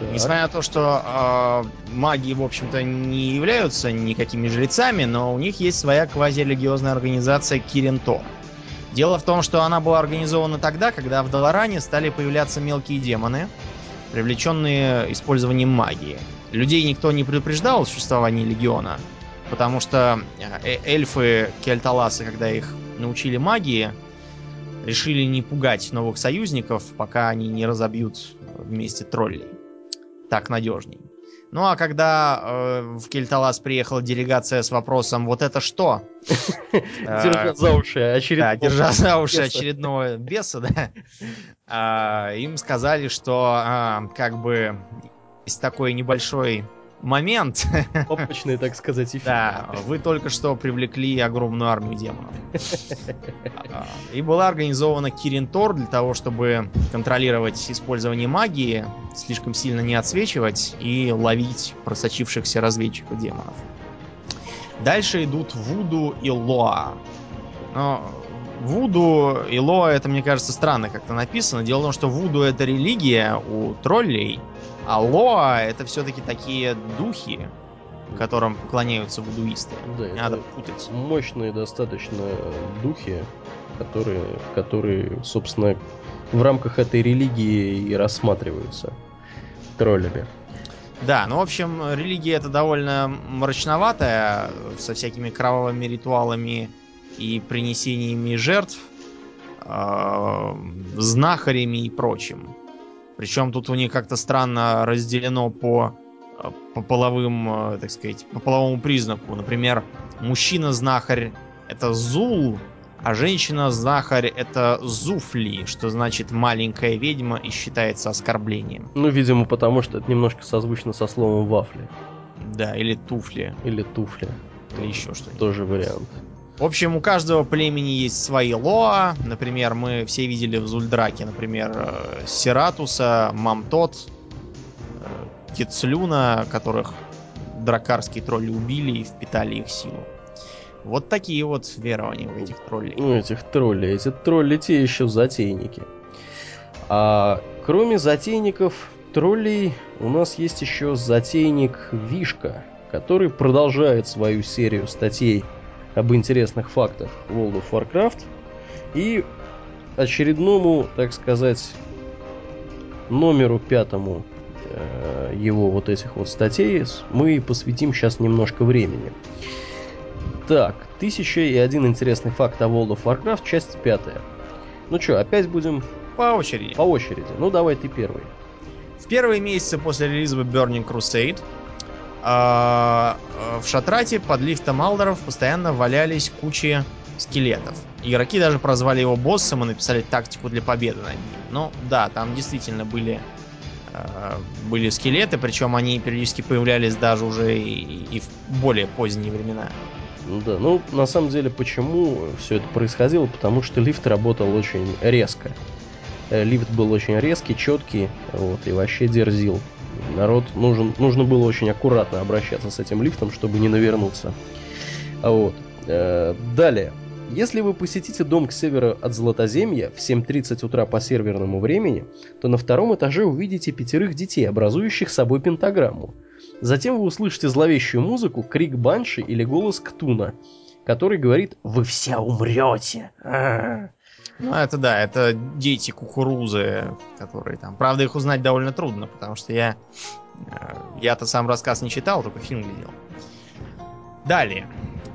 Так. Несмотря на то, что э, маги, в общем-то, не являются никакими жрецами, но у них есть своя квазирелигиозная организация Киринто. Дело в том, что она была организована тогда, когда в Долоране стали появляться мелкие демоны, привлеченные использованием магии. Людей никто не предупреждал о существовании легиона, потому что э, эльфы Кельталасы, когда их научили магии, решили не пугать новых союзников, пока они не разобьют вместе троллей. Так надежней. Ну а когда э, в Кельталас приехала делегация с вопросом «Вот это что?» *laughs* Держа за уши очередного держа за уши очередного беса, да. А, им сказали, что а, как бы есть такой небольшой момент. *laughs* Опачный, так сказать, эффект. Да, вы только что привлекли огромную армию демонов. И была организована Киринтор для того, чтобы контролировать использование магии, слишком сильно не отсвечивать и ловить просочившихся разведчиков демонов. Дальше идут Вуду и Лоа. Но Вуду и Лоа, это, мне кажется, странно как-то написано. Дело в том, что Вуду это религия у троллей, а Лоа это все-таки такие духи, которым поклоняются вудуисты. Да, Не надо путать. Мощные достаточно духи, которые, которые, собственно, в рамках этой религии и рассматриваются троллями. Да, ну, в общем, религия это довольно мрачноватая, со всякими кровавыми ритуалами и принесениями жертв, э, знахарями и прочим. Причем тут у них как-то странно разделено по, э, по половым, э, так сказать, по половому признаку. Например, мужчина-знахарь это Зул, а женщина-знахарь это Зуфли, что значит маленькая ведьма и считается оскорблением. Ну, видимо, потому что это немножко созвучно со словом вафли. Да, или туфли. Или туфли. Или еще что-нибудь. Тоже вариант. В общем, у каждого племени есть свои лоа. Например, мы все видели в Зульдраке, например, э, Сиратуса, Мамтот, э, Кицлюна, которых дракарские тролли убили и впитали их силу. Вот такие вот верования у этих троллей. У этих троллей. Эти тролли те еще затейники. А кроме затейников троллей, у нас есть еще затейник Вишка, который продолжает свою серию статей об интересных фактах World of Warcraft и очередному, так сказать, номеру пятому э, его вот этих вот статей мы посвятим сейчас немножко времени. Так, тысяча и один интересный факт о World of Warcraft, часть пятая. Ну что, опять будем... По очереди. По очереди. Ну давай ты первый. В первые месяцы после релиза Burning Crusade в Шатрате под лифтом Алдеров постоянно валялись кучи скелетов. Игроки даже прозвали его боссом и написали тактику для победы над ним. Ну да, там действительно были а, были скелеты, причем они периодически появлялись даже уже и, и в более поздние времена. Ну да, ну на самом деле почему все это происходило? Потому что лифт работал очень резко. Э, лифт был очень резкий, четкий, вот, и вообще дерзил. Народ нужен, нужно было очень аккуратно обращаться с этим лифтом, чтобы не навернуться. Вот. Э, далее. Если вы посетите дом к северу от Златоземья в 7.30 утра по серверному времени, то на втором этаже увидите пятерых детей, образующих собой пентаграмму. Затем вы услышите зловещую музыку, крик банши или голос Ктуна, который говорит «Вы все умрете!» Ну, это да, это дети кукурузы, которые там... Правда, их узнать довольно трудно, потому что я... э, Я-то сам рассказ не читал, только фильм видел. Далее.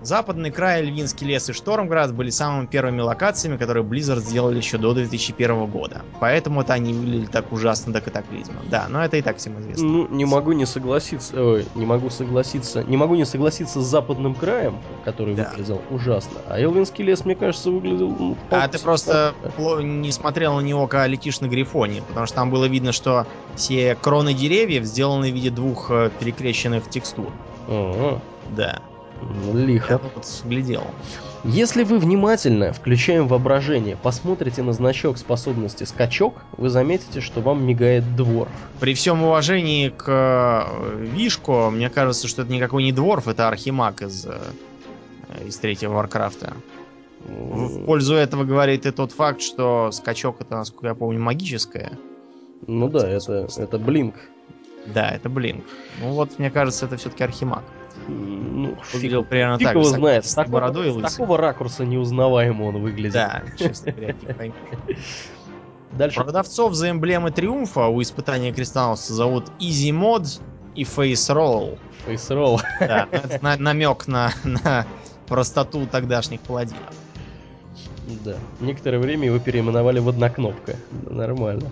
Западный край, Львинский лес и Штормград были самыми первыми локациями, которые Blizzard сделали еще до 2001 года. Поэтому-то они выглядели так ужасно до катаклизма. Да, но это и так всем известно. Ну, не могу не согласиться, ой, не могу согласиться, не могу не согласиться с западным краем, который Да. выглядел ужасно. А Элвинский лес, мне кажется, выглядел... ну, А ты просто пло- не смотрел на него, когда летишь на Грифоне, потому что там было видно, что все кроны деревьев сделаны в виде двух э, перекрещенных текстур. Ага, Да, ну, я лихо. тут глядел. Если вы внимательно, включаем воображение, посмотрите на значок способности скачок, вы заметите, что вам мигает дворф. При всем уважении к э, Вишко, мне кажется, что это никакой не дворф, это архимаг из, э, из третьего Варкрафта. В пользу этого говорит и тот факт, что скачок это, насколько я помню, магическое. Ну да, это, это blink. Да, это blink. Ну вот, мне кажется, это все-таки архимаг. Ну, фиг, Выглядел примерно фиг так. его с знает. С бородой и такого, с лысый. такого ракурса неузнаваемо он выглядит. Да, честно говоря, *laughs* поймешь. Дальше. Продавцов за эмблемы триумфа у испытания крестоносца зовут Easy Mode и Face Roll. Фейсролл. Да, *laughs* это на- намек на, на простоту тогдашних паладинов. Да. Некоторое время его переименовали в однокнопка. Да, Нормально.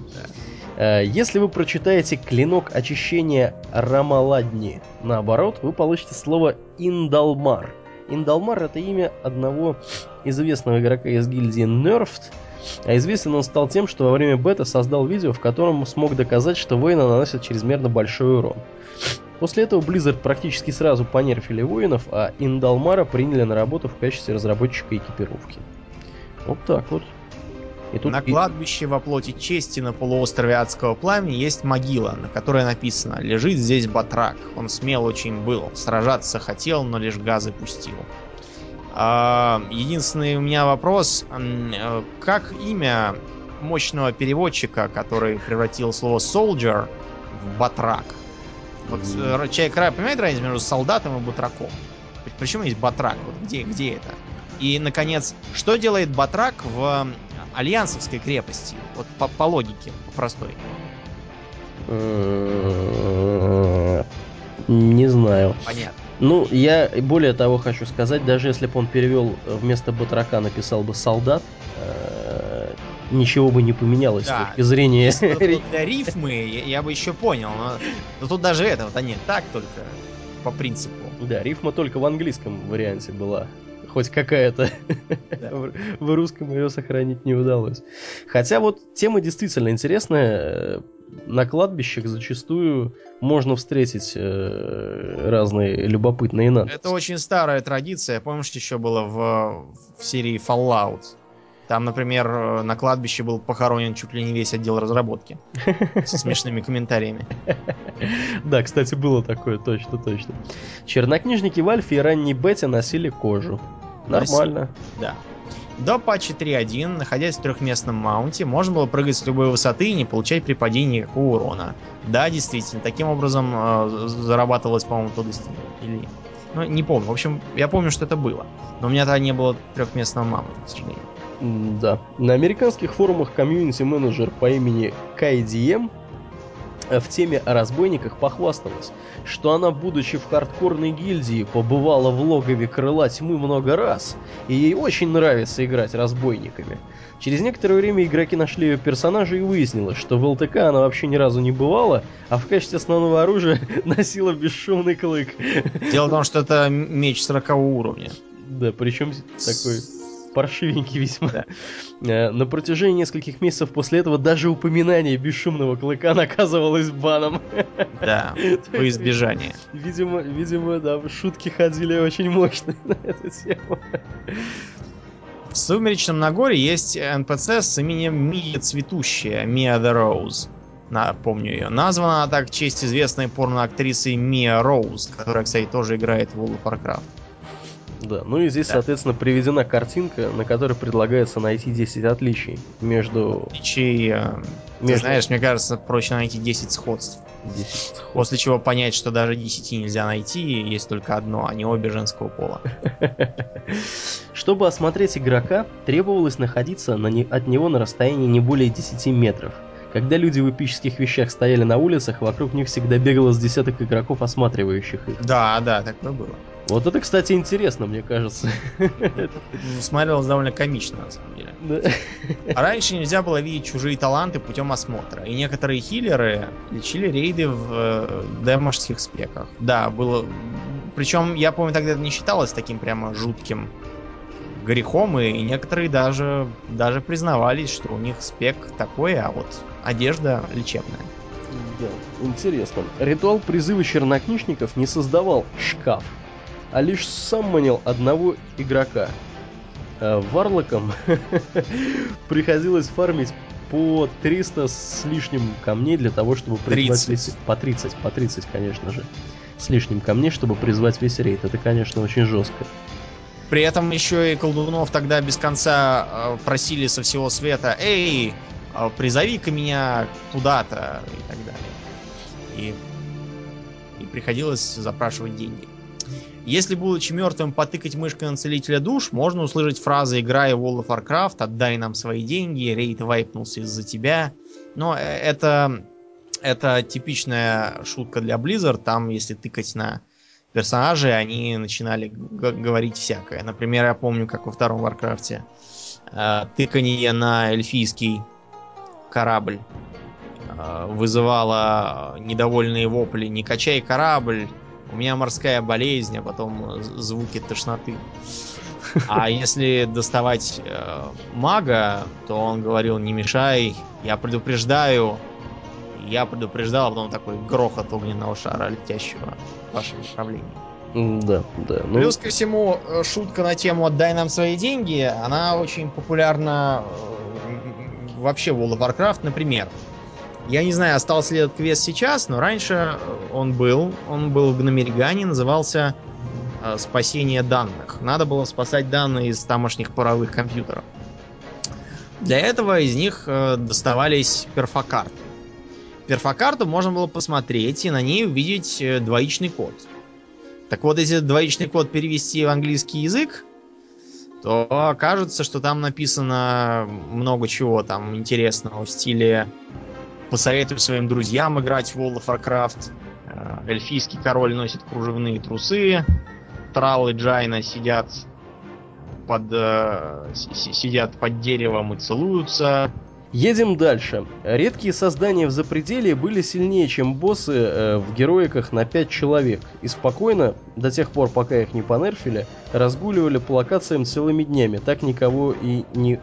Э, Если вы прочитаете клинок очищения Рамаладни наоборот, вы получите слово Индалмар. Индалмар это имя одного известного игрока из гильдии Nerfed, а известен он стал тем, что во время бета создал видео, в котором смог доказать, что воины наносят чрезмерно большой урон. После этого Blizzard практически сразу понерфили воинов, а Индалмара приняли на работу в качестве разработчика экипировки. Вот так вот. И тут На кладбище во плоти чести на полуострове Адского Пламени есть могила, на которой написано «Лежит здесь батрак. Он смел очень был. Сражаться хотел, но лишь газы пустил». А, единственный у меня вопрос. э, Как имя мощного переводчика, который превратил слово soldier в батрак? Вот э, человек понимает разницу между солдатом и батраком? Почему есть батрак? Вот где, где это? И, наконец, что делает батрак в м, Альянсовской крепости? Вот по, по логике, по простой. Не знаю. Понятно. Ну, я более того хочу сказать, даже если бы он перевел э, вместо батрака написал бы солдат, э, ничего бы не поменялось Да. с точки зрения... Для рифмы, я, я бы еще понял, но, но тут даже этого-то нет. Так только по принципу. Да, рифма только в английском варианте была. Хоть какая-то. Да. В русском ее сохранить не удалось. Хотя вот тема действительно интересная. На кладбищах зачастую можно встретить э, разные любопытные надписи. Это очень старая традиция. Помнишь, еще было в, в серии Fallout? Там, например, э, на кладбище был похоронен чуть ли не весь отдел разработки. Со *laughs* смешными комментариями. Да, кстати, было такое, точно, точно. Чернокнижники в Альфе и ранней Бете носили кожу. Нормально. Да. До патча 3.1, находясь в трехместном маунте, можно было прыгать с любой высоты и не получать при падении никакого урона. Да, действительно, таким образом э, зарабатывалось, по-моему, то. Или... Ну, не помню. В общем, я помню, что это было. Но у меня тогда не было трехместного маунта, к сожалению. Да. На американских форумах комьюнити-менеджер по имени KDM э, в теме о разбойниках похвасталась, что она, будучи в хардкорной гильдии, побывала в логове Крыла Тьмы много раз, и ей очень нравится играть разбойниками. Через некоторое время игроки нашли ее персонажа и выяснилось, что в ЛТК она вообще ни разу не бывала, а в качестве основного оружия *laughs* носила бесшумный клык. Дело в том, что это меч 40 уровня. Да, причем такой паршивенький весьма. Да. Э, На протяжении нескольких месяцев после этого даже упоминание бесшумного клыка наказывалось баном. Да, *laughs* по избежанию. Видимо, видимо, да, шутки ходили очень мощные на эту тему. В Сумеречном Нагоре есть НПЦ с именем Мия Цветущая, Мия the Rose. Напомню ее. Названа она так в честь известной порноактрисы Мия Роуз, которая, кстати, тоже играет в World of Warcraft. Да, ну и здесь, да. соответственно, приведена картинка, на которой предлагается найти 10 отличий между... Отличий, э, между... знаешь, мне кажется, проще найти 10 сходств. 10 сходств. После чего понять, что даже 10 нельзя найти, есть только одно, а не обе женского пола. *laughs* Чтобы осмотреть игрока, требовалось находиться на не... от него на расстоянии не более 10 метров – когда люди в эпических вещах стояли на улицах, вокруг них всегда бегало с десяток игроков, осматривающих их. Да, да, такое было. Вот это, кстати, интересно, мне кажется. Смотрелось довольно комично, на самом деле. Да. А раньше нельзя было видеть чужие таланты путем осмотра. И некоторые хиллеры лечили рейды в э, демошских спеках. Да, было... Причем, я помню, тогда это не считалось таким прямо жутким грехом, и некоторые даже, даже признавались, что у них спек такой, а вот одежда лечебная. Да, интересно. Ритуал призыва чернокнижников не создавал шкаф, а лишь сам манил одного игрока. А варлокам *laughs* приходилось фармить по 300 с лишним камней для того, чтобы призвать 30. весь... По 30, по 30, конечно же. С лишним камней, чтобы призвать весь рейд. Это, конечно, очень жестко. При этом еще и колдунов тогда без конца э, просили со всего света, эй, э, призови-ка меня куда-то и так далее. И, и приходилось запрашивать деньги. Если, будучи мертвым, потыкать мышкой на целителя душ, можно услышать фразы играя в World of Warcraft «Отдай нам свои деньги», «Рейд вайпнулся из-за тебя». Но э, это, это типичная шутка для Blizzard. Там, если тыкать на персонажи, они начинали говорить всякое. Например, я помню, как во втором Варкрафте э, тыканье на эльфийский корабль э, вызывало недовольные вопли «Не качай корабль!» У меня морская болезнь, а потом звуки тошноты. А если доставать э, мага, то он говорил, не мешай, я предупреждаю, я предупреждал, а потом такой грохот огненного шара, летящего в вашем направлении. Да, да. Ну... Плюс ко всему, э, шутка на тему «отдай нам свои деньги», она очень популярна э, вообще в World of Warcraft, например. Я не знаю, остался ли этот квест сейчас, но раньше он был. Он был в Гномеригане, назывался э, «Спасение данных». Надо было спасать данные из тамошних паровых компьютеров. Для этого из них доставались перфокарты перфокарту можно было посмотреть и на ней увидеть э, двоичный код. Так вот, если двоичный код перевести в английский язык, то окажется, что там написано много чего там интересного в стиле «Посоветую своим друзьям играть в World of Warcraft», э, «Эльфийский король носит кружевные трусы», Трал Джайна сидят под, э, сидят под деревом и целуются, Едем дальше. Редкие создания в запределе были сильнее, чем боссы э, в героиках на 5 человек. И спокойно, до тех пор, пока их не понерфили, разгуливали по локациям целыми днями, так никого и не,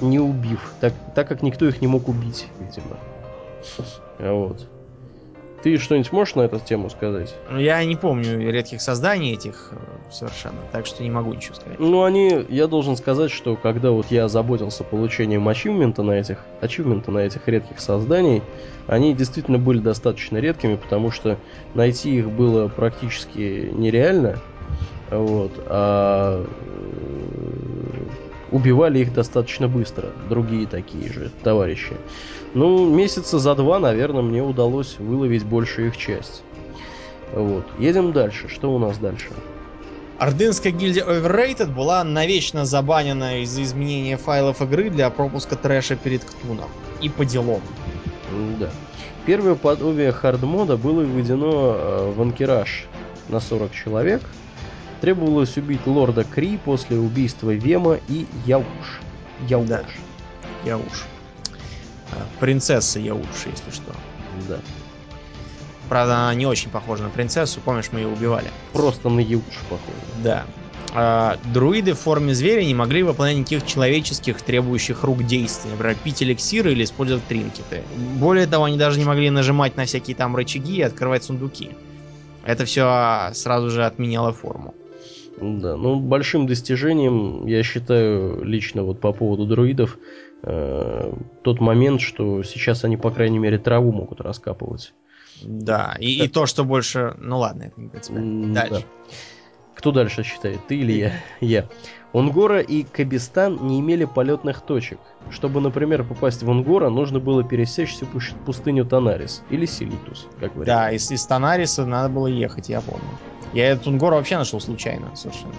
не убив. Так, так как никто их не мог убить, видимо. Вот. Ты что-нибудь можешь на эту тему сказать? Ну, я не помню редких созданий этих э, совершенно, так что не могу ничего сказать. Ну, они, я должен сказать, что когда вот я заботился получением ачивмента на этих, ачивмента на этих редких созданий, они действительно были достаточно редкими, потому что найти их было практически нереально. Вот, а убивали их достаточно быстро, другие такие же товарищи. Ну, месяца за два, наверное, мне удалось выловить большую их часть. Вот. Едем дальше. Что у нас дальше? Ордынская гильдия Overrated была навечно забанена из-за изменения файлов игры для пропуска трэша перед Ктуном. И по делам. Да. Первое подобие хардмода было введено э, в Анкераж на 40 человек – Требовалось убить лорда Кри после убийства Вема и Яуш. Яуш. Да. Яуш. А, принцесса Яуш, если что. Да. Правда, она не очень похожа на принцессу. Помнишь, мы ее убивали? Просто на Яуш похожа. Да. А, друиды в форме зверя не могли выполнять никаких человеческих, требующих рук действий. Например, пить эликсиры или использовать тринкеты. Более того, они даже не могли нажимать на всякие там рычаги и открывать сундуки. Это все сразу же отменяло форму. Да, ну большим достижением, я считаю, лично вот по поводу друидов, э, тот момент, что сейчас они, по крайней мере, траву могут раскапывать. Да, и, и то, что больше... Ну ладно, это не принципиально. Дальше. Да. Кто дальше считает, ты или я? *laughs* Я. Унгора и Кабистан не имели полетных точек. Чтобы, например, попасть в Унгора, нужно было пересечь всю пустыню Танарис или Силитус, как вариант. Да, из, из Танариса надо было ехать, я помню. Я этот Унгор вообще нашел случайно совершенно.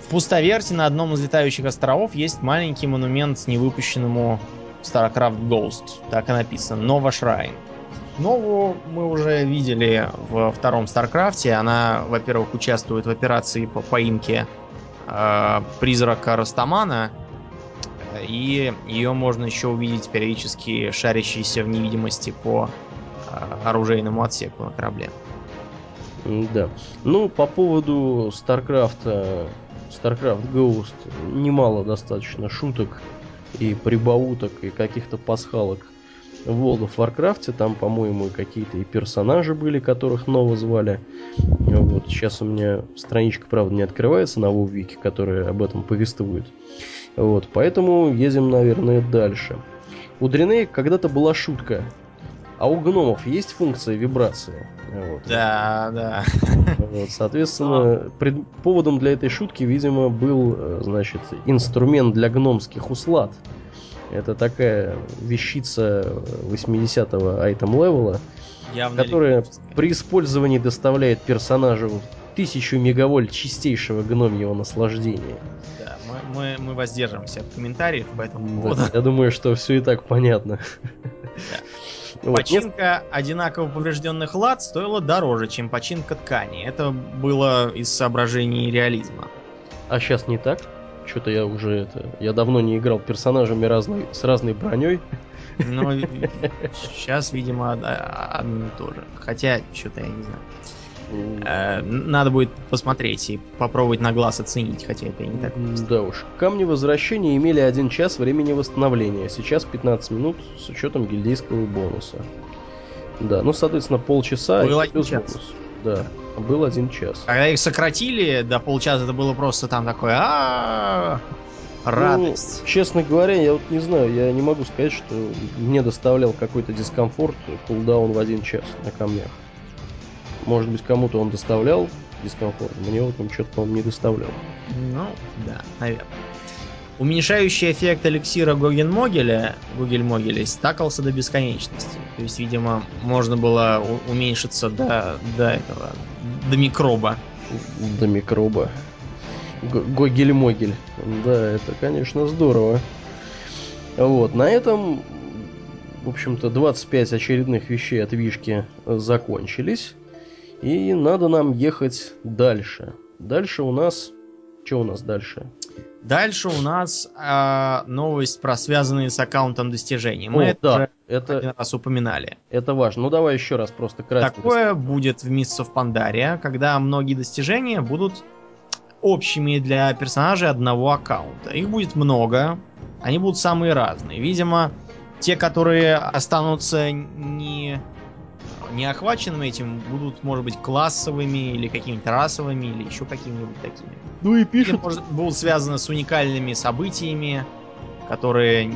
В Пустоверте на одном из летающих островов есть маленький монумент невыпущенному StarCraft Ghost. Так и написано. Нова Шрайн. Нову мы уже видели во втором StarCraft. Она, во-первых, участвует в операции по поимке э, призрака Растамана. И ее можно еще увидеть периодически шарящейся в невидимости по э, оружейному отсеку на корабле. Да. Ну, по поводу StarCraft, StarCraft Ghost немало достаточно шуток и прибауток, и каких-то пасхалок в World of Warcraft. Там, по-моему, какие-то и персонажи были, которых ново звали. Сейчас у меня страничка, правда, не открывается на WoW которая об этом повествует. Вот. Поэтому едем, наверное, дальше. У Дриней когда-то была шутка. А у гномов есть функция вибрации? Вот. Да, да. Вот, соответственно, пред... поводом для этой шутки, видимо, был, э, значит, инструмент для гномских услад. Это такая вещица 80-го айтем левела, которая при использовании доставляет персонажу тысячу мегавольт чистейшего гномьего наслаждения. Да, мы, мы, мы воздержимся от комментариев по этому поводу. Да, я думаю, что все и так понятно. Да. Починка вот. одинаково поврежденных лад стоила дороже, чем починка ткани. Это было из соображений реализма. А сейчас не так? Что-то я уже это. Я давно не играл персонажами разной, с разной броней. Ну, сейчас, видимо, одно и то же. Хотя, что-то я не знаю. Э, надо будет посмотреть и попробовать на глаз оценить, хотя это не так просто. Да уж. Камни возвращения имели один час времени восстановления, сейчас 15 минут с учетом гильдейского бонуса. Да, ну, соответственно, полчаса Был один час. бонус. Да, был один час. Когда их сократили до полчаса, это было просто там такое а радость. Ну, честно говоря, я вот не знаю, я не могу сказать, что мне доставлял какой-то дискомфорт кулдаун в один час на камнях. Может быть, кому-то он доставлял дискомфорт, мне вот он что-то, по-моему, не доставлял. Ну, да, наверное. Уменьшающий эффект эликсира Гоген-Могеля, Гогель-Могеля стакался до бесконечности. То есть, видимо, можно было уменьшиться до, до этого, до микроба. До микроба. Гогель-Могель. Да, это, конечно, здорово. Вот, на этом, в общем-то, 25 очередных вещей от Вишки закончились. И надо нам ехать дальше. Дальше у нас... Что у нас дальше? Дальше у нас э, новость про связанные с аккаунтом достижения. Мы О, это да, это, один раз упоминали. Это важно. Ну давай еще раз просто кратко. Такое будет в Mists of Pandaria, когда многие достижения будут общими для персонажей одного аккаунта. Их будет много, они будут самые разные. Видимо, те, которые останутся не не охваченными этим будут, может быть, классовыми или какими-то расовыми или еще какими-нибудь такими. Ну и пишут. Или, может, будут связаны с уникальными событиями, которые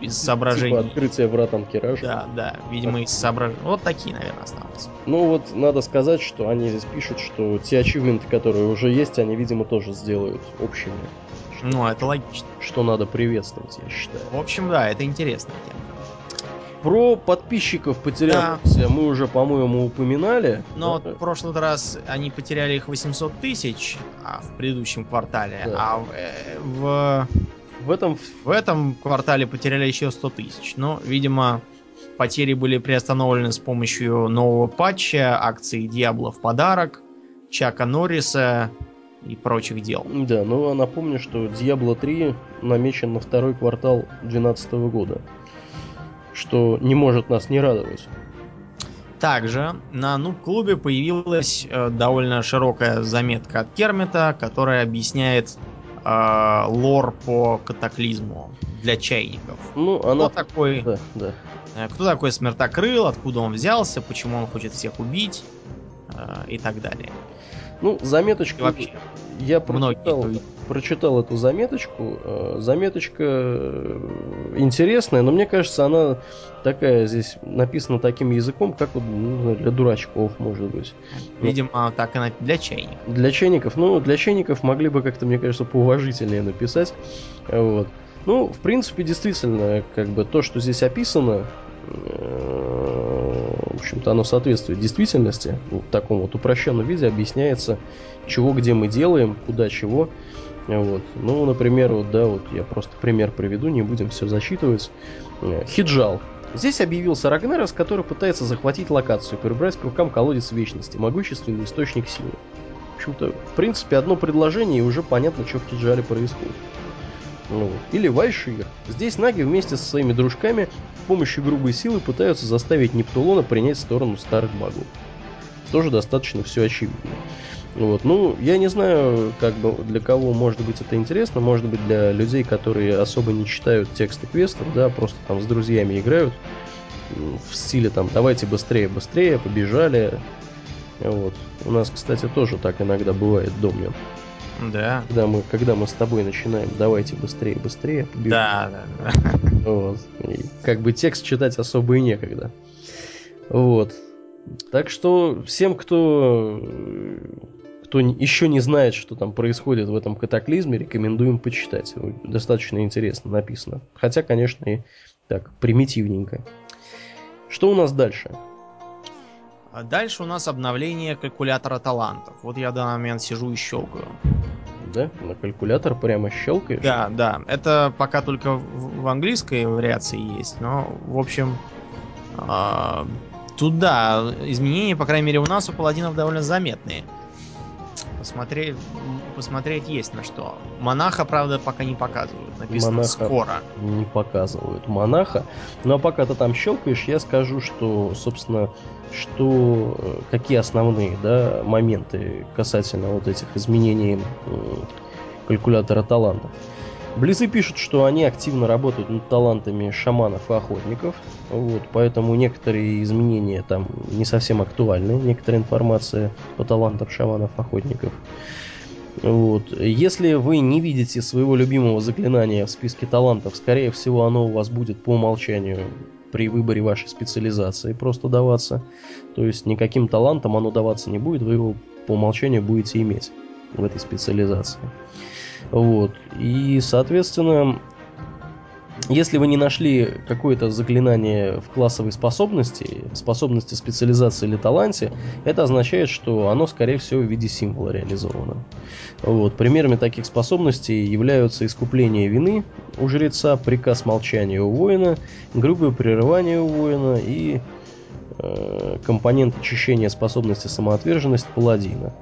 из соображений... Типа открытие вратом Киража. Да, да, видимо, из соображений. Вот такие, наверное, останутся. Ну вот, надо сказать, что они здесь пишут, что те ачивменты, которые уже есть, они, видимо, тоже сделают общими. Ну, это логично. Что надо приветствовать, я считаю. В общем, да, это интересная тема. Про подписчиков потерявшихся да. мы уже, по-моему, упоминали. Но да? в прошлый раз они потеряли их 800 тысяч а, в предыдущем квартале, да. а в, в, в, этом... в этом квартале потеряли еще 100 тысяч. Но, видимо, потери были приостановлены с помощью нового патча, акции Диабло в подарок, Чака Норриса и прочих дел. Да, ну а напомню, что Diablo 3 намечен на второй квартал 2012 года что не может нас не радовать. Также на Нуб-клубе появилась э, довольно широкая заметка от Кермита, которая объясняет э, лор по катаклизму для чайников. Ну, она... Кто такой... Да, да. Э, кто такой Смертокрыл, откуда он взялся, почему он хочет всех убить э, и так далее. Ну, заметочку, вообще. Я прочитал, прочитал эту заметочку. Э, заметочка э, интересная, но мне кажется, она такая здесь написана таким языком, как вот ну, для дурачков, может быть. Видимо, так и для чайников. Для чайников, ну, для чайников могли бы как-то, мне кажется, поуважительнее написать. Вот. Ну, в принципе, действительно, как бы то, что здесь описано, э, в общем-то, оно соответствует действительности. В таком вот упрощенном виде объясняется, чего, где мы делаем, куда, чего. Вот. Ну, например, вот, да, вот я просто пример приведу, не будем все засчитывать. Э, Хиджал. Здесь объявился Рагнерос, который пытается захватить локацию и прибрать к рукам колодец вечности, могущественный источник силы. В общем-то, в принципе, одно предложение, и уже понятно, что в Хиджале происходит. Ну, или Вайшир. Здесь наги вместе со своими дружками с помощью грубой силы пытаются заставить Нептулона принять сторону старых богов. Тоже достаточно все очевидно. Вот. Ну, я не знаю, как бы для кого может быть это интересно. Может быть для людей, которые особо не читают тексты квестов, да, просто там с друзьями играют в стиле там давайте быстрее, быстрее, побежали. Вот. У нас, кстати, тоже так иногда бывает, домню. Да. Когда мы, когда мы с тобой начинаем, давайте быстрее, быстрее, побежим. Да, да, да. *laughs* Вот. И как бы текст читать особо и некогда. Вот. Так что всем, кто кто еще не знает, что там происходит в этом катаклизме, рекомендуем почитать. Достаточно интересно написано. Хотя, конечно, и так, примитивненько. Что у нас дальше? А дальше у нас обновление калькулятора талантов. Вот я в данный момент сижу и щелкаю. Да? На калькулятор прямо щелкаешь? Да, да. Это пока только в, в английской вариации есть, но, в общем, э, тут, да, изменения, по крайней мере, у нас у паладинов довольно заметные. Посмотреть, посмотреть есть на что. Монаха, правда, пока не показывают. Написано Монаха скоро. Не показывают Монаха. Но а пока ты там щелкаешь, я скажу, что, собственно, что э, какие основные да, моменты касательно вот этих изменений калькулятора талантов. Близы пишут, что они активно работают над талантами шаманов и охотников, вот, поэтому некоторые изменения там не совсем актуальны, некоторая информация по талантам шаманов и охотников. Вот. Если вы не видите своего любимого заклинания в списке талантов, скорее всего оно у вас будет по умолчанию при выборе вашей специализации просто даваться. То есть никаким талантом оно даваться не будет, вы его по умолчанию будете иметь в этой специализации. Вот. И, соответственно, если вы не нашли какое-то заклинание в классовой способности, способности специализации или таланте, это означает, что оно, скорее всего, в виде символа реализовано. Вот. Примерами таких способностей являются искупление вины у жреца, приказ молчания у воина, грубое прерывание у воина и э, компонент очищения способности самоотверженность паладина.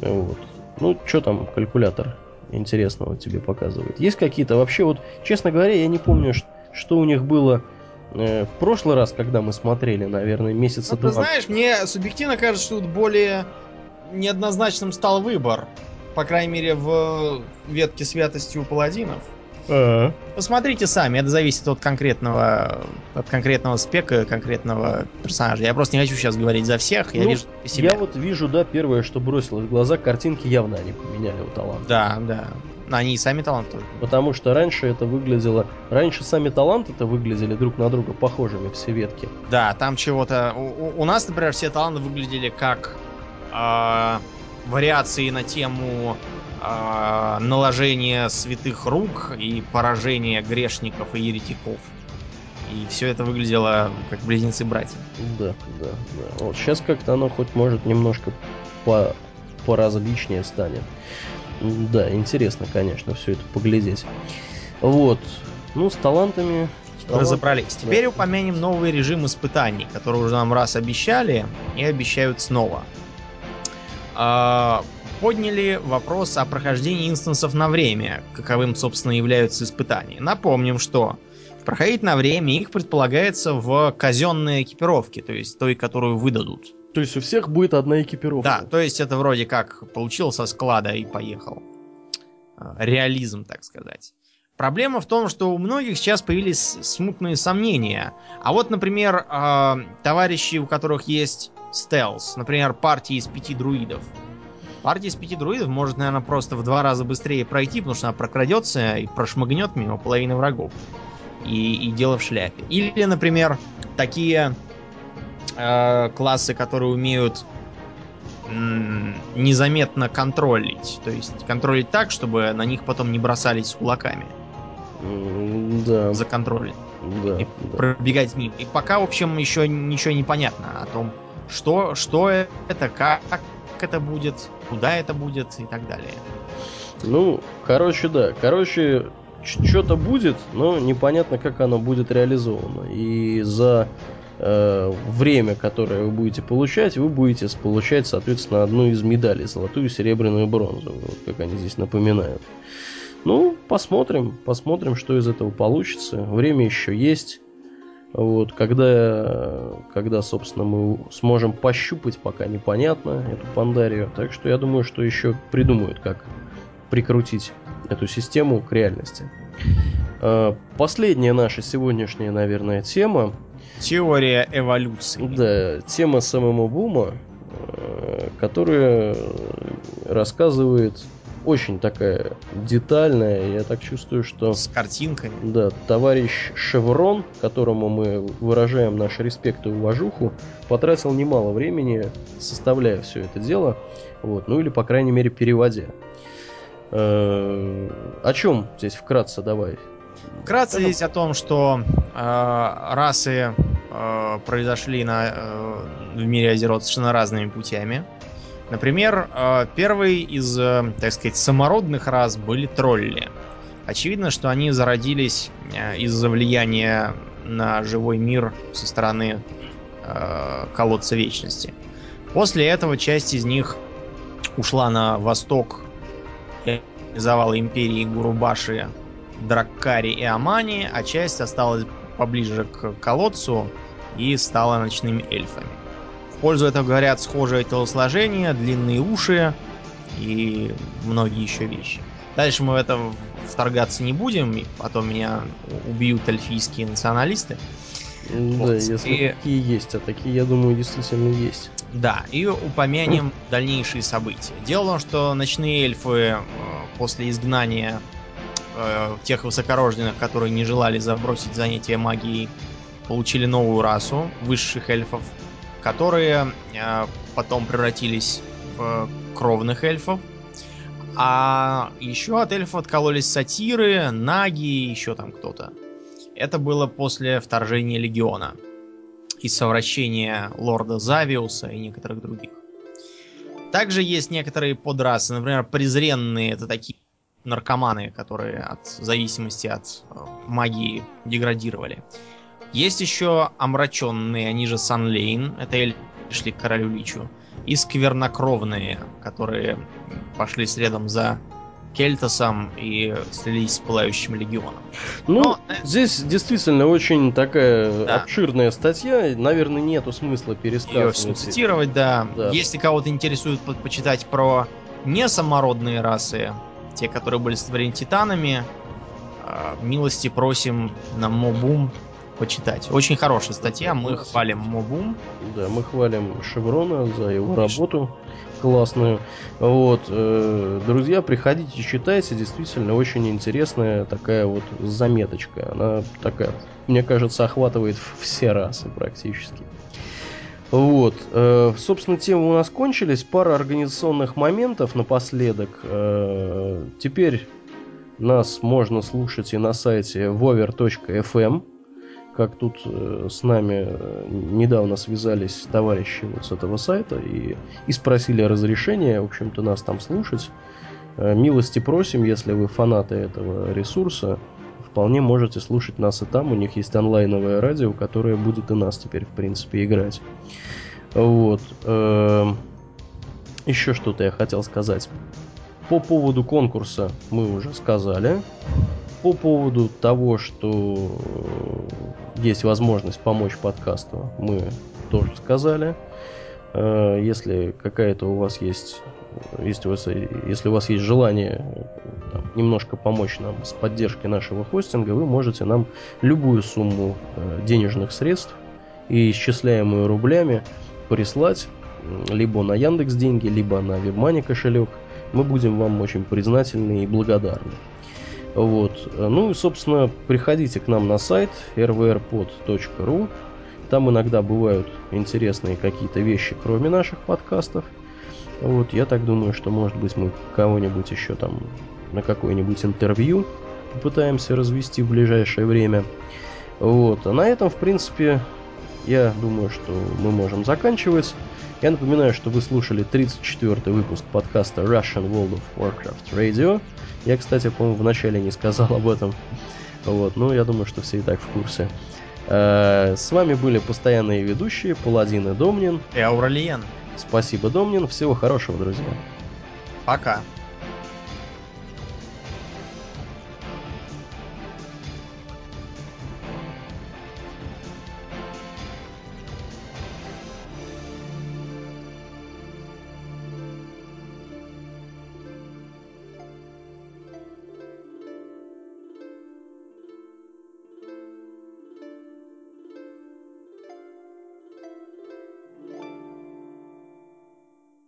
Вот. Ну, что там калькулятор интересного тебе показывает? Есть какие-то вообще вот, честно говоря, я не помню, что у них было э, в прошлый раз, когда мы смотрели, наверное, месяца ну, два. Ты знаешь, мне субъективно кажется, что тут более неоднозначным стал выбор. По крайней мере, в ветке святости у паладинов. А-а. Посмотрите сами, это зависит от конкретного, от конкретного спека, конкретного персонажа. Я просто не хочу сейчас говорить за всех, я ну, вижу себя. Я вот вижу, да, первое, что бросилось в глаза, картинки явно они поменяли у таланта. Да, да. Они и сами таланты. Потому что раньше это выглядело... Раньше сами таланты это выглядели друг на друга похожими, все ветки. Да, там чего-то... У, у нас, например, все таланты выглядели как... Э, вариации на тему э, наложение святых рук и поражение грешников и еретиков. И все это выглядело как близнецы-братья. Да, да, да. Вот сейчас как-то оно хоть может немножко по поразличнее станет. Да, интересно, конечно, все это поглядеть. Вот. Ну, с талантами... Разобрались. Теперь да. упомянем новый режим испытаний, который уже нам раз обещали и обещают снова. А, подняли вопрос о прохождении инстансов на время, каковым, собственно, являются испытания. Напомним, что проходить на время их предполагается в казенной экипировке, то есть той, которую выдадут. То есть у всех будет одна экипировка. Да, то есть это вроде как получил со склада и поехал. А, реализм, так сказать. Проблема в том, что у многих сейчас появились смутные сомнения. А вот, например, э, товарищи, у которых есть стелс, например, партии из пяти друидов, Партия из пяти друидов может, наверное, просто в два раза быстрее пройти, потому что она прокрадется и прошмыгнет мимо половины врагов. И, и дело в шляпе. Или, например, такие э, классы, которые умеют незаметно контролить. То есть контролить так, чтобы на них потом не бросались с кулаками. Да. За контроль. Да, и да. пробегать мимо. И пока, в общем, еще ничего не понятно о том, что, что это, как, это будет, куда это будет и так далее. Ну, короче, да. Короче, что-то будет, но непонятно, как оно будет реализовано. И за э, время, которое вы будете получать, вы будете получать, соответственно, одну из медалей, золотую, серебряную, бронзовую, вот как они здесь напоминают. Ну, посмотрим, посмотрим, что из этого получится. Время еще есть. Вот, когда, когда, собственно, мы сможем пощупать, пока непонятно, эту пандарию. Так что я думаю, что еще придумают, как прикрутить эту систему к реальности. А, последняя наша сегодняшняя, наверное, тема. Теория эволюции. Да, тема самого бума, э, которая рассказывает очень такая детальная. Я так чувствую, что... С картинками. Да, товарищ Шеврон, которому мы выражаем наш респект и уважуху, потратил немало времени, составляя все это дело. Вот, ну или, по крайней мере, переводя. Э, о чем здесь вкратце давай? Вкратце Это... здесь о том, что э, расы э, произошли на, э, в мире Азерот совершенно разными путями. Например, э, первый из, э, так сказать, самородных рас были тролли. Очевидно, что они зародились э, из-за влияния на живой мир со стороны колодца вечности. После этого часть из них ушла на восток завала империи Гурубаши, Драккари и Амани, а часть осталась поближе к колодцу и стала ночными эльфами пользу этого говорят схожее телосложение, длинные уши и многие еще вещи. Дальше мы в это вторгаться не будем, потом меня убьют эльфийские националисты. Да, вот. если и... такие есть, а такие, я думаю, действительно есть. Да, и упомянем дальнейшие события. Дело в том, что ночные эльфы э, после изгнания э, тех высокорожденных, которые не желали забросить занятия магией, получили новую расу высших эльфов, которые э, потом превратились в кровных эльфов. А еще от эльфов откололись сатиры, наги и еще там кто-то. Это было после вторжения легиона и совращения лорда Завиуса и некоторых других. Также есть некоторые подрасы, например, презренные, это такие наркоманы, которые от зависимости от э, магии деградировали. Есть еще омраченные, они же Санлейн, это шли к королю Личу. И сквернокровные, которые пошли следом за Кельтосом и слились с Пылающим Легионом. Ну, Но... Э, здесь действительно очень такая да. обширная статья, наверное, нету смысла пересказывать. Ее все цитировать, да. да. Если кого-то интересует почитать про несамородные расы, те, которые были створены титанами, э, милости просим на Мобум почитать. Очень хорошая статья, мы хвалим Мобум. Да, мы хвалим Шеврона за его работу классную. Вот, э, друзья, приходите, читайте, действительно очень интересная такая вот заметочка. Она такая, мне кажется, охватывает все расы практически. Вот, э, собственно, темы у нас кончились. Пара организационных моментов напоследок. Э, теперь нас можно слушать и на сайте vover.fm как тут э, с нами э, недавно связались товарищи вот с этого сайта и, и спросили разрешения, в общем-то, нас там слушать. Э, милости просим, если вы фанаты этого ресурса, вполне можете слушать нас и там. У них есть онлайновое радио, которое будет и нас теперь, в принципе, играть. Вот. Еще что-то я хотел сказать. По поводу конкурса мы уже сказали. По поводу того, что есть возможность помочь подкасту, мы тоже сказали. Э, если какая-то у вас есть, если у вас, если у вас есть желание там, немножко помочь нам с поддержкой нашего хостинга, вы можете нам любую сумму э, денежных средств и исчисляемую рублями прислать либо на Яндекс деньги, либо на WebMoney кошелек, мы будем вам очень признательны и благодарны. Вот. Ну и, собственно, приходите к нам на сайт rvrpod.ru. Там иногда бывают интересные какие-то вещи, кроме наших подкастов. Вот, я так думаю, что, может быть, мы кого-нибудь еще там на какое-нибудь интервью попытаемся развести в ближайшее время. Вот. А на этом, в принципе, я думаю, что мы можем заканчивать. Я напоминаю, что вы слушали 34-й выпуск подкаста Russian World of Warcraft Radio. Я, кстати, по-моему, вначале не сказал об этом. Вот, ну, я думаю, что все и так в курсе. Э, с вами были постоянные ведущие Паладин и Домнин. И Ауралиен. Спасибо, Домнин. Всего хорошего, друзья. Пока.